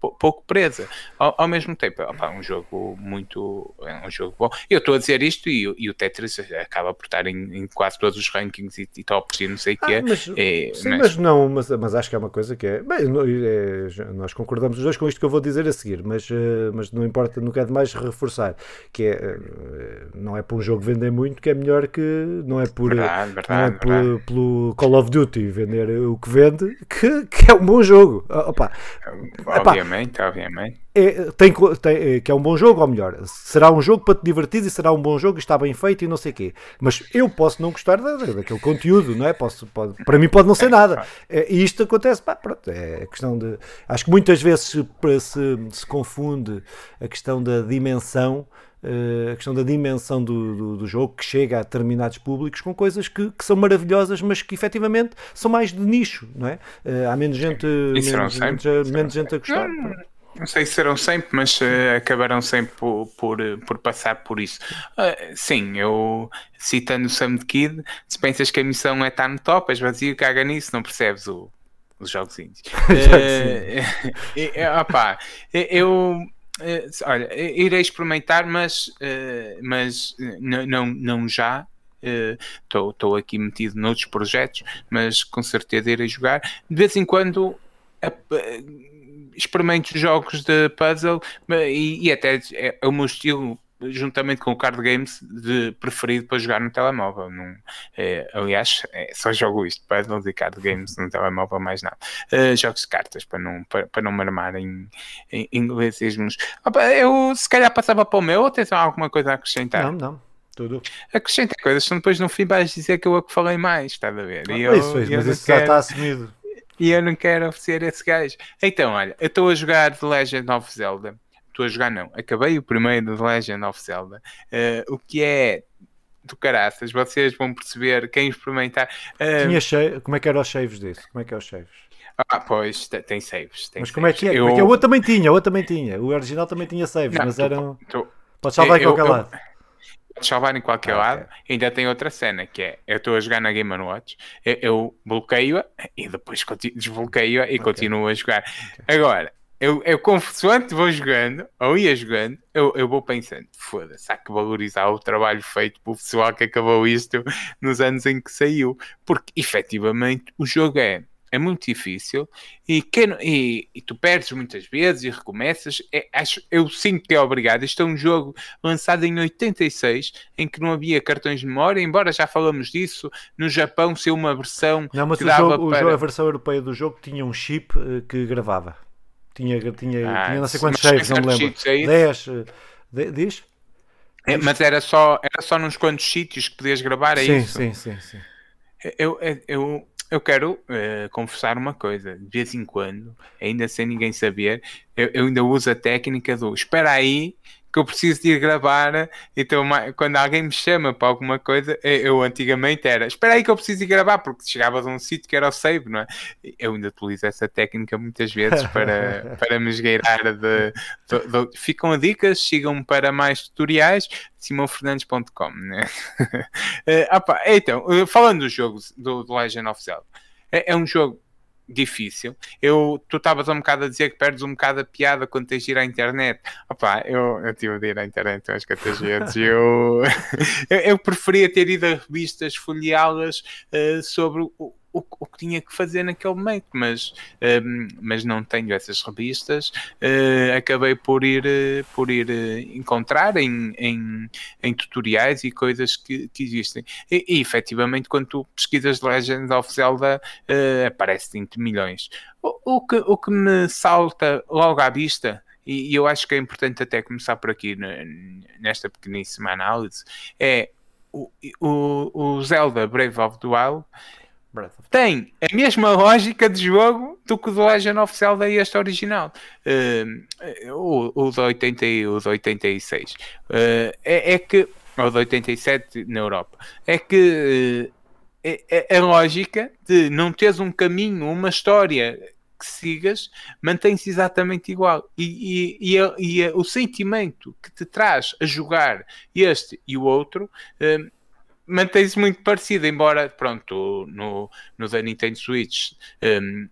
pouco presa. Ao, ao mesmo tempo, opa, um jogo muito. É um jogo bom. Eu estou a dizer isto e, e, o Tetris acaba por estar em, em quase todos os rankings e, e tops e não sei o ah, que é. Mas, é sim, mas... mas, não, mas, mas acho que é uma coisa que é. Bem, é, nós concordamos os dois com isto que eu vou dizer a seguir, mas, eh, mas não importa, nunca é demais reforçar. Que é, eh, não é por um jogo vender muito que é melhor que. Não é por, verdade, verdade, não é por, pelo Call of Duty vender o que vende que, que é um bom jogo. Opa, Obviamente. Obviamente, obviamente. É, tem, tem, é, que é um bom jogo, ou melhor, será um jogo para te divertir e será um bom jogo e está bem feito e não sei o quê. Mas eu posso não gostar da, daquele conteúdo, não é? Posso, pode, para mim pode não ser nada. É, e isto acontece, pá, pronto, é questão de. Acho que muitas vezes se, se, se confunde a questão da dimensão. Uh, a questão da dimensão do, do, do, jogo que chega a determinados públicos com coisas que, que, são maravilhosas, mas que efetivamente são mais de nicho, não é? Uh, há menos gente, menos, menos, menos, gente a gostar. Não, não sei se serão sempre, mas uh, acabarão sempre por, por, por, passar por isso. Uh, sim, eu citando o Sam Kid, se pensas que a missão é estar no top, és vazio, caga nisso, não percebes o, os jogos índios. uh, opa, eu olha, irei experimentar, mas, uh, mas não, não já. Estou aqui metido noutros projetos, mas com certeza irei jogar. De vez em quando experimento jogos de puzzle e, e até é, é o meu estilo juntamente com o card games de preferido para jogar no telemóvel. Não, é, aliás, é, só jogo isto, puzzles e card games no telemóvel, mais nada. Uh, jogos de cartas para não, para, para não marmar em, em inglesismos. Eu se calhar passava para o meu ou tens alguma coisa a acrescentar? Não, não. Tudo. Acrescenta coisas, senão depois no fim vais dizer que eu é que falei mais, está a ver? E eu, isso, mas isso quero... já está assumido. E eu não quero oferecer esse gajo. Então, olha, eu estou a jogar The Legend of Zelda. Estou a jogar, não. Acabei o primeiro The Legend of Zelda. Uh, o que é do caraças. Vocês vão perceber quem experimentar. Uh... Tinha. Como é que eram os saves disso? Como é que é os saves? Ah, pois, tem saves. Tem mas como é que é? Eu... é o outro também tinha, o outro também tinha. O original também tinha saves, não, mas tô, eram. Tô... Pode salvar em qualquer eu, lado. Pode salvar em qualquer ah, lado. Okay. Ainda tem outra cena que é: eu estou a jogar na Game Watch, eu, eu bloqueio-a e depois desbloqueio-a e okay. continuo a jogar. Okay. Agora, eu, eu consoante vou jogando, ou ia jogando, eu, eu vou pensando, foda-se, há que valorizar o trabalho feito pelo pessoal que acabou isto nos anos em que saiu, porque efetivamente o jogo é é muito difícil e, quem, e, e, tu perdes muitas vezes e recomeças. É, acho, eu sinto que é obrigado. Isto é um jogo lançado em 86 em que não havia cartões de memória, embora já falamos disso. No Japão, ser uma versão. Não, mas o jogo, para... a versão europeia do jogo tinha um chip uh, que gravava. Tinha, tinha, ah, tinha não sei quantos saves, não me lembro. 10. Uh, diz? É, mas era só, era só nos quantos sítios que podias gravar, é sim, isso? Sim, sim, sim. Eu, eu, eu quero uh, confessar uma coisa, de vez em quando, ainda sem ninguém saber, eu, eu ainda uso a técnica do espera aí que eu preciso de ir gravar. Então, quando alguém me chama para alguma coisa, eu antigamente era espera aí que eu preciso ir gravar, porque chegava de um sítio que era o save, não é? Eu ainda utilizo essa técnica muitas vezes para, para me esgueirar de, de, de, Ficam a dicas, sigam para mais tutoriais, simonfernandes.com, né? opa, então, uh, falando dos jogos do, do Legend of Zelda, é, é um jogo difícil. Eu, tu estavas um bocado a dizer que perdes um bocado a piada quando tens de ir à internet. Opa, eu, eu tive de ir à internet umas quantas vezes. Eu, eu, eu preferia ter ido a revistas folheá-las uh, sobre o, o, o, que tinha que fazer naquele momento, mas, um, mas não tenho essas revistas. Uh, acabei por ir, uh, por ir uh, encontrar em, em, em, tutoriais e coisas que, que existem. E, e efetivamente, quando tu pesquisas Legends of Zelda, aparece 20 milhões. O, o, que, o que me salta logo à vista e eu acho que é importante até começar por aqui nesta pequeníssima análise, é o, o, o Zelda Brave of the Wild tem a mesma lógica de jogo do que o do Legend of Zelda e este original. Uh, o, o de 80 e o de 86. Uh, é, é que. Ou de 87 na Europa. É que. Uh, é, é, a lógica de não teres um caminho, uma história que sigas, mantém-se exatamente igual. E, e, e, e o sentimento que te traz a jogar este e o outro mantém-se muito parecido, embora, pronto, no, no da Nintendo Switch um,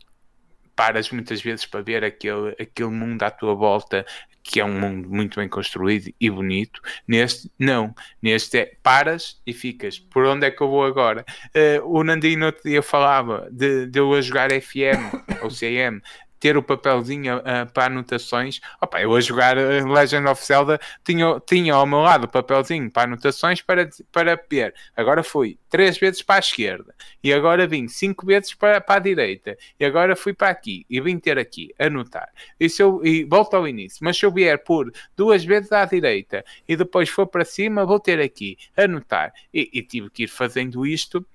paras muitas vezes para ver aquele, aquele mundo à tua volta que é um mundo muito bem construído e bonito. Neste, não. Neste é paras e ficas. Por onde é que eu vou agora? Uh, o Nandino outro dia falava de, de eu a jogar FM ou CM ter o papelzinho uh, para anotações. Opa, eu a jogar Legend of Zelda tinha, tinha ao meu lado o papelzinho para anotações para, para ver. Agora fui três vezes para a esquerda e agora vim cinco vezes para, para a direita e agora fui para aqui e vim ter aqui, anotar. E, se eu, e volto ao início, mas se eu vier por duas vezes à direita e depois for para cima, vou ter aqui, anotar. E, e tive que ir fazendo isto.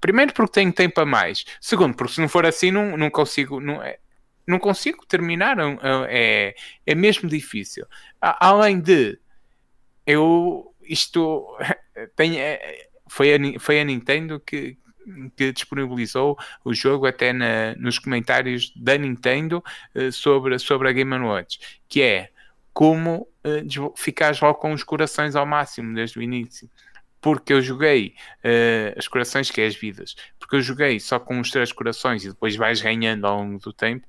Primeiro porque tenho tempo a mais. Segundo, porque se não for assim não, não consigo. Não, é, não consigo terminar, é, é, mesmo difícil. Além de eu isto é, foi, a, foi a Nintendo que, que disponibilizou o jogo até na, nos comentários da Nintendo uh, sobre, sobre a Game Watch, que é como uh, ficares logo com os corações ao máximo desde o início porque eu joguei uh, as corações, que é as vidas, porque eu joguei só com os três corações e depois vais ganhando ao longo do tempo.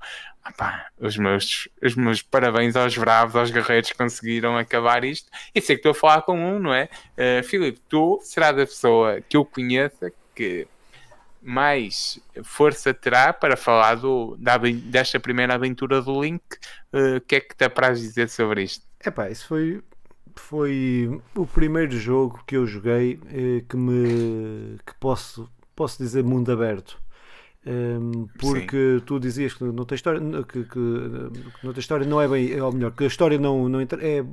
os, meus, os meus parabéns aos bravos, aos guerreiros que conseguiram acabar isto. E sei que estou a falar com um, não é? Uh, Filipe, tu serás a pessoa que eu conheça que mais força terá para falar do, da, desta primeira aventura do Link. Eh, o uh, que é que te apraz dizer sobre isto? Epá, isso foi foi o primeiro jogo que eu joguei eh, que me que posso, posso dizer mundo aberto. Um, porque Sim. tu dizias que não tem história que, que, não tem história não é bem ou melhor que a história não, não é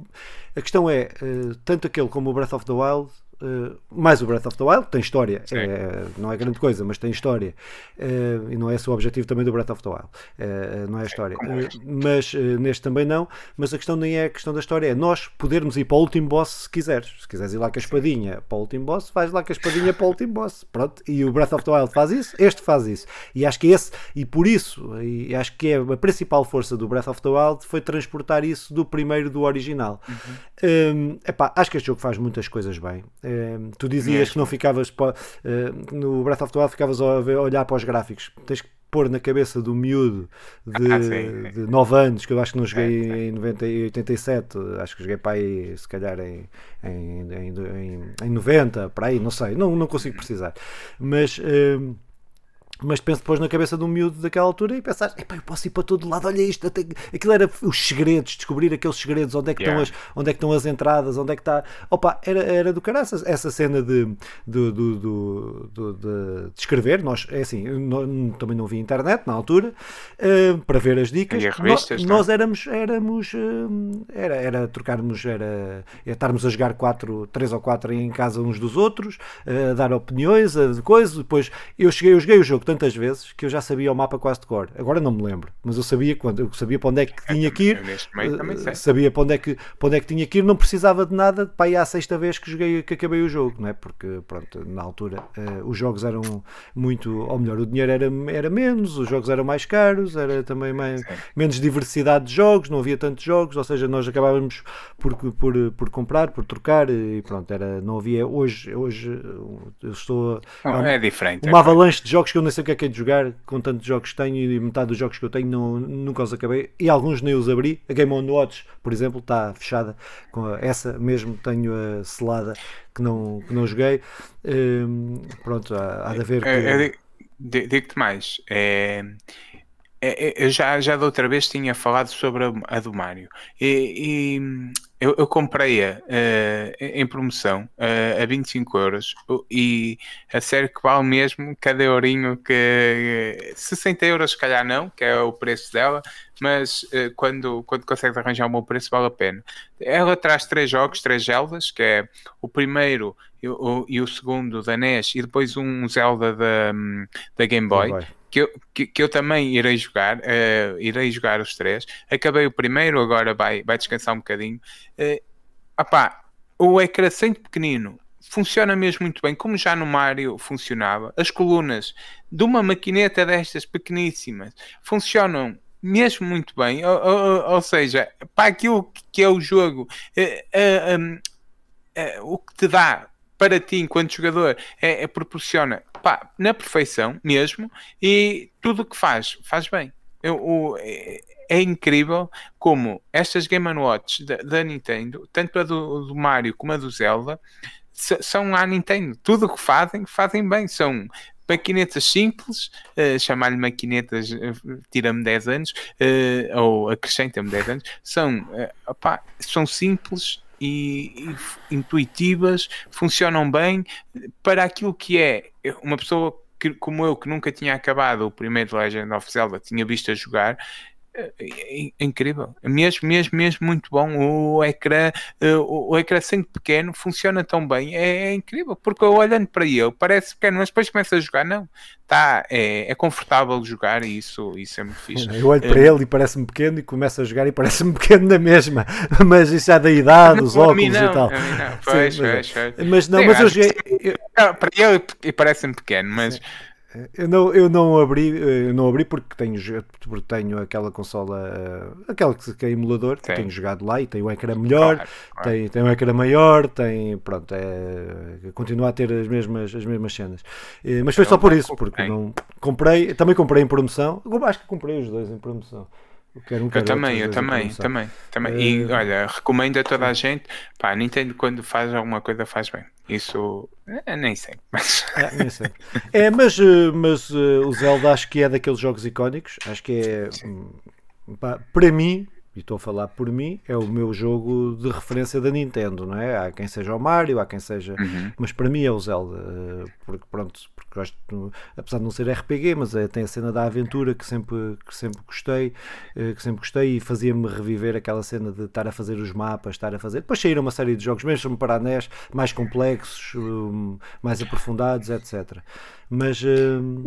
a questão é uh, tanto aquele como o Breath of the Wild Uh, mais o Breath of the Wild, tem história, é, não é grande coisa, mas tem história, uh, e não é esse o objetivo também do Breath of the Wild, uh, não é a história, mas neste também não. Mas a questão nem é a questão da história, é nós podermos ir para o último boss se quiseres. Se quiseres ir lá com a espadinha para o último boss, vais lá com a espadinha para o último boss, pronto. E o Breath of the Wild faz isso, este faz isso, e acho que esse, e por isso, e acho que é a principal força do Breath of the Wild foi transportar isso do primeiro do original. Uhum. Um, epá, acho que este jogo faz muitas coisas bem. Uh, tu dizias Mesmo. que não ficavas uh, no Breath of the Wild ficavas a, olhar para os gráficos. Tens que pôr na cabeça do miúdo de, ah, de 9 anos, que eu acho que não joguei é, em 90, 87, acho que joguei para aí, se calhar em, em, em, em, em 90, para aí, não sei, não, não consigo precisar. Mas. Uh, mas penso depois na cabeça de um miúdo daquela altura e pensar, epá, eu posso ir para todo lado, olha isto, até... aquilo era os segredos, descobrir aqueles segredos, onde é que, yeah. estão, as, onde é que estão as entradas, onde é que está. Opa, era, era do caraças essa cena de, de, de, de, de escrever. Nós, é assim, não, também não vi internet na altura uh, para ver as dicas. Revistas, nós, nós, éramos, éramos uh, era, era trocarmos, era, era estarmos a jogar quatro, três ou quatro em casa uns dos outros, uh, a dar opiniões, a coisas. Depois eu cheguei, eu joguei o jogo tantas vezes que eu já sabia o mapa quase de cor. Agora não me lembro, mas eu sabia quando eu sabia para onde é que tinha que ir. Uh, sabia para onde, é que, para onde é que tinha que ir, não precisava de nada para ir à sexta vez que joguei que acabei o jogo, não é? Porque pronto, na altura uh, os jogos eram muito, ou melhor, o dinheiro era, era menos, os jogos eram mais caros, era também mais, menos diversidade de jogos, não havia tantos jogos, ou seja, nós acabávamos por, por, por comprar, por trocar e pronto, era, não havia hoje, hoje eu estou não, é diferente. Uma é avalanche de jogos que eu sei o que é que é de jogar, com tantos jogos que tenho e metade dos jogos que eu tenho não, nunca os acabei e alguns nem os abri. A Game On Watch, por exemplo, está fechada. Com a, essa mesmo tenho a selada que não, que não joguei. Um, pronto, há, há de haver. É, que... Digo-te mais. É, é, eu já, já da outra vez tinha falado sobre a, a do Mário e, e eu, eu comprei-a uh, em promoção uh, a 25 euros e a sério que vale mesmo cada eurinho que 60 euros se calhar não, que é o preço dela, mas uh, quando, quando consegues arranjar um bom preço vale a pena. Ela traz três jogos, três Zeldas, que é o primeiro e o, e o segundo da NES e depois um Zelda da, da Game Boy. Game Boy que eu, que, que eu também irei jogar, uh, irei jogar os três. Acabei o primeiro, agora vai, vai descansar um bocadinho. Uh, opá, o ecrã sendo pequenino funciona mesmo muito bem, como já no Mario funcionava. As colunas de uma maquineta destas pequeníssimas funcionam mesmo muito bem, ou, ou, ou seja, para aquilo que é o jogo, uh, o que te dá para ti enquanto jogador é, é proporciona pá, na perfeição mesmo e tudo o que faz, faz bem. Eu, o, é, é, incrível como estas Game Watch da, da, Nintendo, tanto a do, do, Mario como a do Zelda, são a Nintendo. Tudo o que fazem, fazem bem. São maquinetas simples, uh, chamar-lhe maquinetas uh, tira-me 10 anos, uh, ou acrescenta-me 10 anos, são, uh, opá, são simples e, e intuitivas, funcionam bem. Para aquilo que é uma pessoa que, como eu, que nunca tinha acabado o primeiro Legend of Zelda, tinha visto a jogar, é, é, é incrível, mesmo, mesmo, mesmo muito bom. O ecrã, eh, o, ecrã sendo pequeno, funciona tão bem, é, é, incrível, porque eu olhando para ele parece pequeno, mas depois começa a jogar, não, tá, é, é confortável jogar e isso, isso é muito fixe. Eu olho para ele e parece-me pequeno e começo a jogar e parece-me pequeno na mesma, mas isso já da idade, não, os óculos não, e tal. Não, pois, Sim, mas, pois, mas, não, Sim, mas. Eu... Para ele parece-me pequeno, mas. Sim eu não, eu não abri, eu não abri porque tenho, porque tenho aquela consola, aquela que é emulador, que tenho jogado lá e tem um ecrã melhor, claro, claro. Tem, tem um ecrã maior, tem, pronto, é, continua a ter as mesmas, as mesmas cenas. Eh, mas foi só por isso, porque não comprei, também comprei em promoção, acho que comprei os dois em promoção. Eu, quero um eu também, eu também, também, também. E eh, olha, recomendo a toda a gente, pá, Nintendo quando faz alguma coisa faz bem. Isso é, nem sei. Mas... É, nem sei. É, mas, eh, mas o Zelda acho que é daqueles jogos icónicos. Acho que é. Pá, para mim, e estou a falar por mim, é o meu jogo de referência da Nintendo, não é? Há quem seja o Mario, há quem seja. Uhum. Mas para mim é o Zelda, porque pronto, porque gosto, apesar de não ser RPG, mas é, tem a cena da aventura que sempre, que sempre gostei, que sempre gostei e fazia-me reviver aquela cena de estar a fazer os mapas, estar a fazer. Depois saíram uma série de jogos, mesmo para a NES, mais complexos, hum, mais aprofundados, etc. Mas. Hum,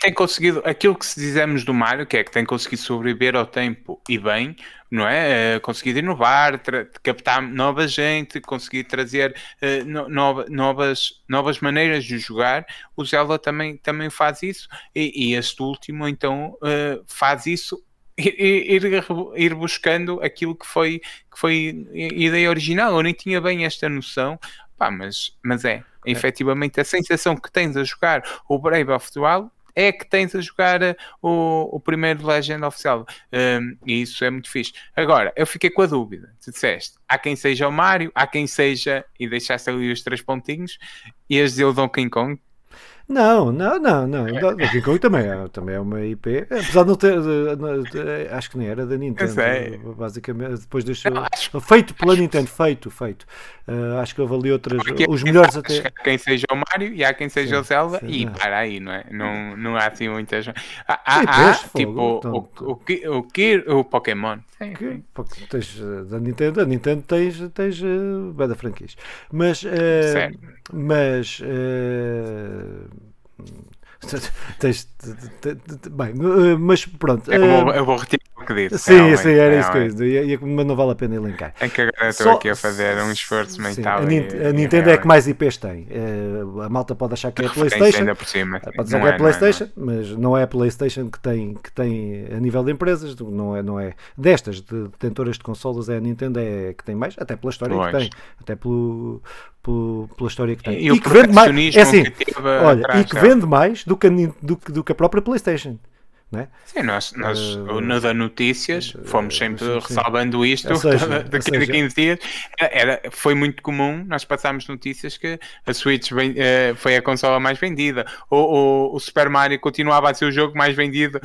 tem conseguido aquilo que se dizemos do Mário, que é que tem conseguido sobreviver ao tempo e bem, não é? Uh, conseguido inovar, captar nova gente, conseguir trazer uh, no, nova, novas, novas maneiras de jogar. O Zelda também, também faz isso, e, e este último então uh, faz isso. Ir, ir, ir, buscando aquilo que foi, que foi ideia original. Eu nem tinha bem esta noção, pá, mas, mas é, é. efetivamente a sensação que tens a jogar o Brave of the Wild é que tens a jogar eh, o, o primeiro Legend oficial. Um, e isso é muito fixe. Agora, eu fiquei com a dúvida. Tu disseste, há quem seja o Mario, há quem seja, e deixaste ali os três pontinhos, e as de o Donkey Kong. Não, não, não, não. Donkey Kong também é, também é uma IP, apesar de não ter, acho que nem era da Nintendo, basicamente, depois deixou, feito pela Nintendo, feito, feito. Uh, acho que houve ali outras, Porque os melhores até. Há quem seja o Mario e há quem seja sim, o Zelda sim, e não. para aí, não é? Não, não há assim muitas. Há, há, há tipo, o, o, o, o, Pokémon. Sim, sim. Tens, eh, da Nintendo, da Nintendo tens, tens uh, bem da franquias. Mas, uh, mas uh, tens, bem, mas pronto. É como, eu vou retirar o que disse. Sim, sim, era isso que eu disse. Mas não vale a pena elencar. É que agora estou aqui a fazer um esforço mental. A, Nintendo é que mais IPs tem. a malta pode achar que é a PlayStation. Por cima. Pode dizer que é a PlayStation, mas não é a PlayStation que tem, que tem a nível de empresas. Não é, não é destas de detentoras de consolas, é a Nintendo é que tem mais, até pela história que tem, até pelo, pelo, pela história que tem. E, e que vende mais, é assim, que olha, atrás, e que vende mais do que, a, do, do que a própria PlayStation. É? Sim, nós, nós uh, no da Notícias fomos sempre sim, ressalvando isto seja, daqui a 15 dias. Era, foi muito comum, nós passámos notícias que a Switch uh, foi a consola mais vendida, ou, ou, o Super Mario continuava a ser o jogo mais vendido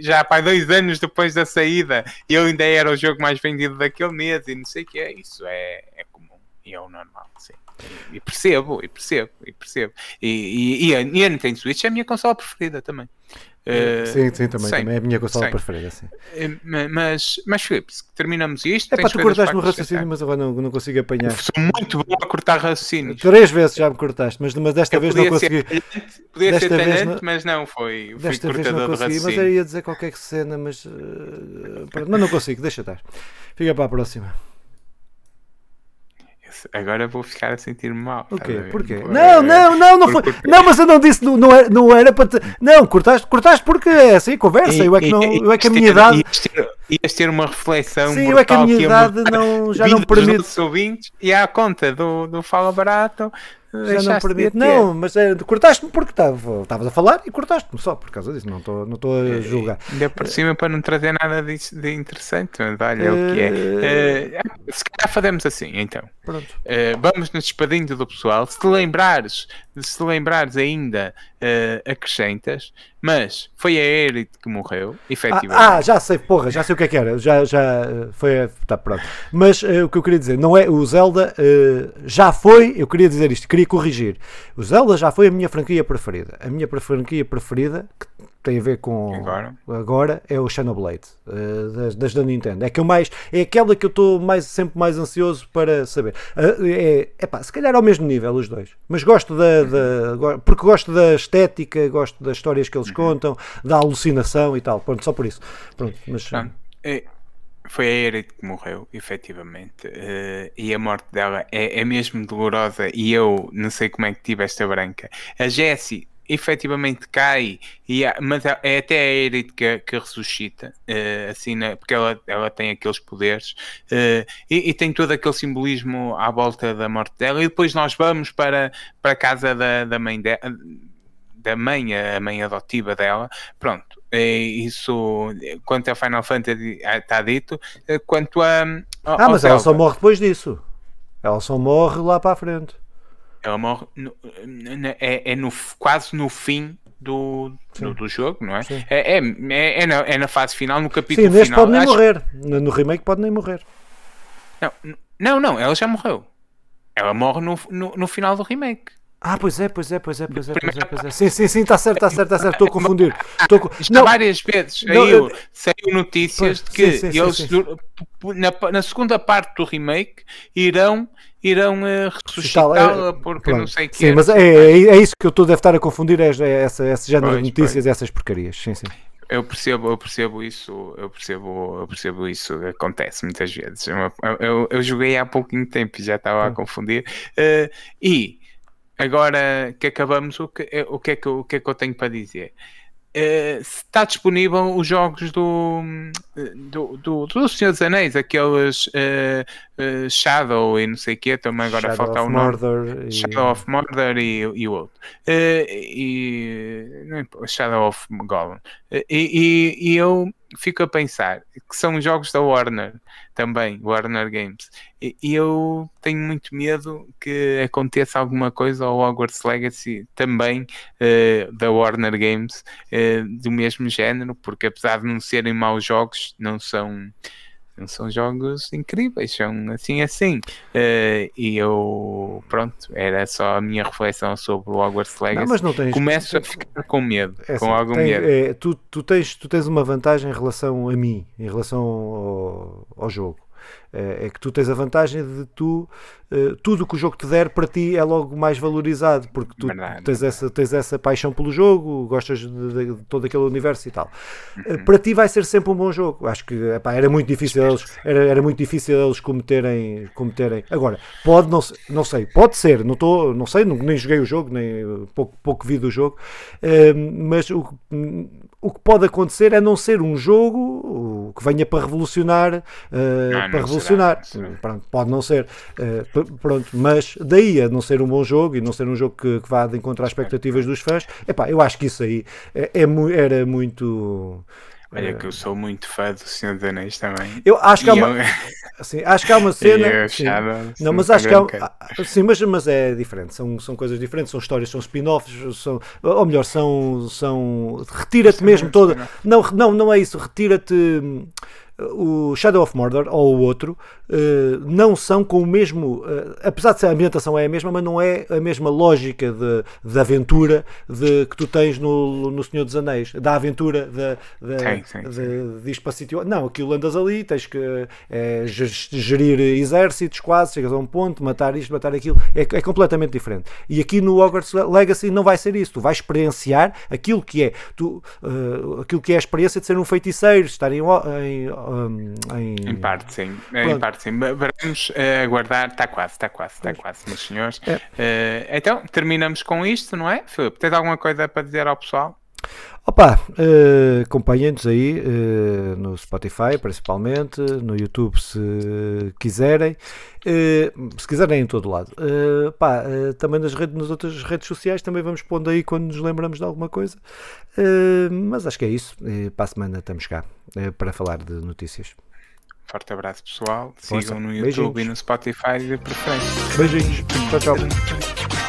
já há dois anos depois da saída, e ele ainda era o jogo mais vendido daquele mês, e não sei o que é. Isso é, é comum e é o normal, sim. E percebo, e percebo, e percebo. E, e, e, a, e a Nintendo Switch é a minha consola preferida também. Uh, sim, sim, também, também é a minha consola sim. preferida. Sim. Eh, mas, mas Filipe, terminamos isto. É para tu cortaste no raciocínio, mas agora não, não consigo apanhar. Sou muito bom a cortar raciocínios. Três vezes já me cortaste, mas, mas desta eu vez não consegui. podia desta ser talhante, não... mas não foi. Desta vez não consegui, mas eu ia dizer qualquer cena, mas, uh, mas não consigo, deixa estar. Fica para a próxima agora vou ficar a sentir-me mal. O quê? Porquê? Não, não, não, não foi. Não, mas eu não disse, não, não, era, não era para te. Não, cortaste, cortaste porque é assim, conversa. Eu é que, não, eu é que a minha idade. Ias ter uma reflexão. Sim, eu é que a minha idade não, já não permite. ouvintes e à conta do, do Fala Barato já não permite. Não, mas é, cortaste-me porque estavas a falar e cortaste-me só por causa disso. Não estou não a é, julgar. Ainda por cima para não trazer nada de, de interessante, mas olha é o que é. Uh, se calhar fazemos assim, então. Pronto. Uh, vamos nos despedindo do pessoal. Se te lembrares, se lembrares ainda, uh, acrescentas. Mas foi a Eric que morreu, efetivamente. Ah, ah, já sei, porra, já sei o que é que era. Já, já foi. Tá pronto. Mas uh, o que eu queria dizer, não é. O Zelda uh, já foi. Eu queria dizer isto, queria corrigir. O Zelda já foi a minha franquia preferida. A minha franquia preferida, que tem a ver com agora, agora é o Xenoblade uh, das, das, da Nintendo. É que eu mais é aquela que eu estou mais sempre mais ansioso para saber. Uh, é, é pá, se calhar ao mesmo nível os dois, mas gosto da, da, porque gosto da estética, gosto das histórias que eles uhum. contam, da alucinação e tal. Pronto, só por isso. Pronto, mas Não, é, foi a Eric que morreu, efetivamente, uh, e a morte dela é, é mesmo dolorosa. E eu não sei como é que tive esta branca. A Jessie efetivamente cai, e há, mas é, é até a Erit que, que ressuscita, uh, assim, né, porque ela, ela tem aqueles poderes uh, e, e, tem todo aquele simbolismo à volta da morte dela. E depois nós vamos para, para a casa da, da mãe dela. Da mãe, a mãe adotiva dela, pronto, é isso quanto a Final Fantasy está dito. Eh, quanto a. Ah, mas ela só morre depois disso. Ela só morre lá para a frente. Ela morre no, é, é no, quase no fim do, do, do, jogo, não é? É, é, é, é, na, é na fase final, no capítulo Sim, neste final. pode nem Acho... morrer. No remake pode nem morrer. Não, não, não, ela já morreu. Ela morre no, no, no final do remake. Ah, pois é, pois é, pois é, pois é, pois é, pois é. Sim, sim, sim, está certo, está certo, está certo, estou a confundir. Estou a... Não. Várias vezes não, saiu notícias de que sim, sim, eles, sim, na, na segunda parte do remake, irão irão uh, ressuscitá-la é, porque pronto. não sei o que Sim, é. mas é, é, é, isso que eu estou deve estar a confundir, é, é essa, esse género pois, de notícias, pois. essas porcarias. Sim, sim. Eu percebo, eu percebo isso, eu percebo, eu percebo isso, acontece muitas vezes. Eu, eu, eu joguei há pouquinho tempo e já estava a confundir. Uh, e agora que acabamos, o que, o, que é que, o que é que eu tenho para dizer? Uh, está disponível os jogos do, do, do, do Senhor dos Anéis, aqueles uh, uh, Shadow e não sei o que, também agora Shadow falta o nome. E... Shadow of Mordor e, e o outro. e, Shadow of Gollum. E, e, e, eu fico a pensar que são jogos da Warner também, Warner Games. E, e eu tenho muito medo que aconteça alguma coisa ao Hogwarts Legacy também uh, da Warner Games uh, do mesmo género, porque apesar de não serem maus jogos, não são são jogos incríveis, são assim assim. Uh, e eu, pronto, era só a minha reflexão sobre o Hogwarts Legacy. Não, mas não tens, Começo a ficar com medo, é com assim, algum medo. É, tu, tu, tens, tu tens uma vantagem em relação a mim, em relação ao, ao jogo. É, é que tu tens a vantagem de tu uh, tudo que o jogo te der para ti é logo mais valorizado porque tu verdade, tens, essa, tens essa paixão pelo jogo, gostas de, de, de todo aquele universo e tal. Uh, para ti vai ser sempre um bom jogo. Acho que epá, era muito difícil eles, era, era muito difícil eles cometerem, cometerem. Agora, pode, não, não sei, pode ser, não, tô, não sei, não, nem joguei o jogo, nem pouco, pouco vi do jogo, mas o, o que pode acontecer é não ser um jogo que venha para revolucionar, uh, não, para revolucionar. Será, Pronto, pode não ser, uh, pronto, mas daí a não ser um bom jogo e não ser um jogo que, que vá de encontrar as expectativas dos fãs, epá, eu acho que isso aí é, é era muito Olha que eu sou muito fã do Senhor dos Anéis também. Eu acho que há uma, eu... assim, acho que há uma cena. sim, não, mas acho que há, sim, mas, mas é diferente. São, são coisas diferentes. São histórias, são spin-offs, são, ou melhor, são, são retira-te mesmo toda. Não, não, não é isso. Retira-te o Shadow of Mordor ou o outro uh, não são com o mesmo, uh, apesar de ser a ambientação é a mesma, mas não é a mesma lógica de, de aventura de, que tu tens no, no Senhor dos Anéis, da aventura de, de, sim, sim, de, de ir Não, aquilo andas ali, tens que é, gerir exércitos quase, chegas a um ponto, matar isto, matar aquilo, é, é completamente diferente. E aqui no Hogwarts Legacy não vai ser isso, tu vais experienciar aquilo que é, tu, uh, aquilo que é a experiência de ser um feiticeiro, estar em, em um, em... em parte, sim. Pronto. Em parte, sim. Vamos uh, aguardar. Está quase, está quase, está quase, meus senhores. É. Uh, então, terminamos com isto, não é? Filipe, tens alguma coisa para dizer ao pessoal? Opa, uh, acompanhem-nos aí uh, no Spotify, principalmente, no YouTube, se quiserem, uh, se quiserem em todo lado. Uh, pá, também nas, redes, nas outras redes sociais, também vamos pondo aí quando nos lembramos de alguma coisa. mas acho que é isso. para a semana estamos cá para falar de notícias. Forte abraço, pessoal. Sigam no YouTube Beijinhos. e no Spotify de preferência. Beijinhos. Tchau, tchau.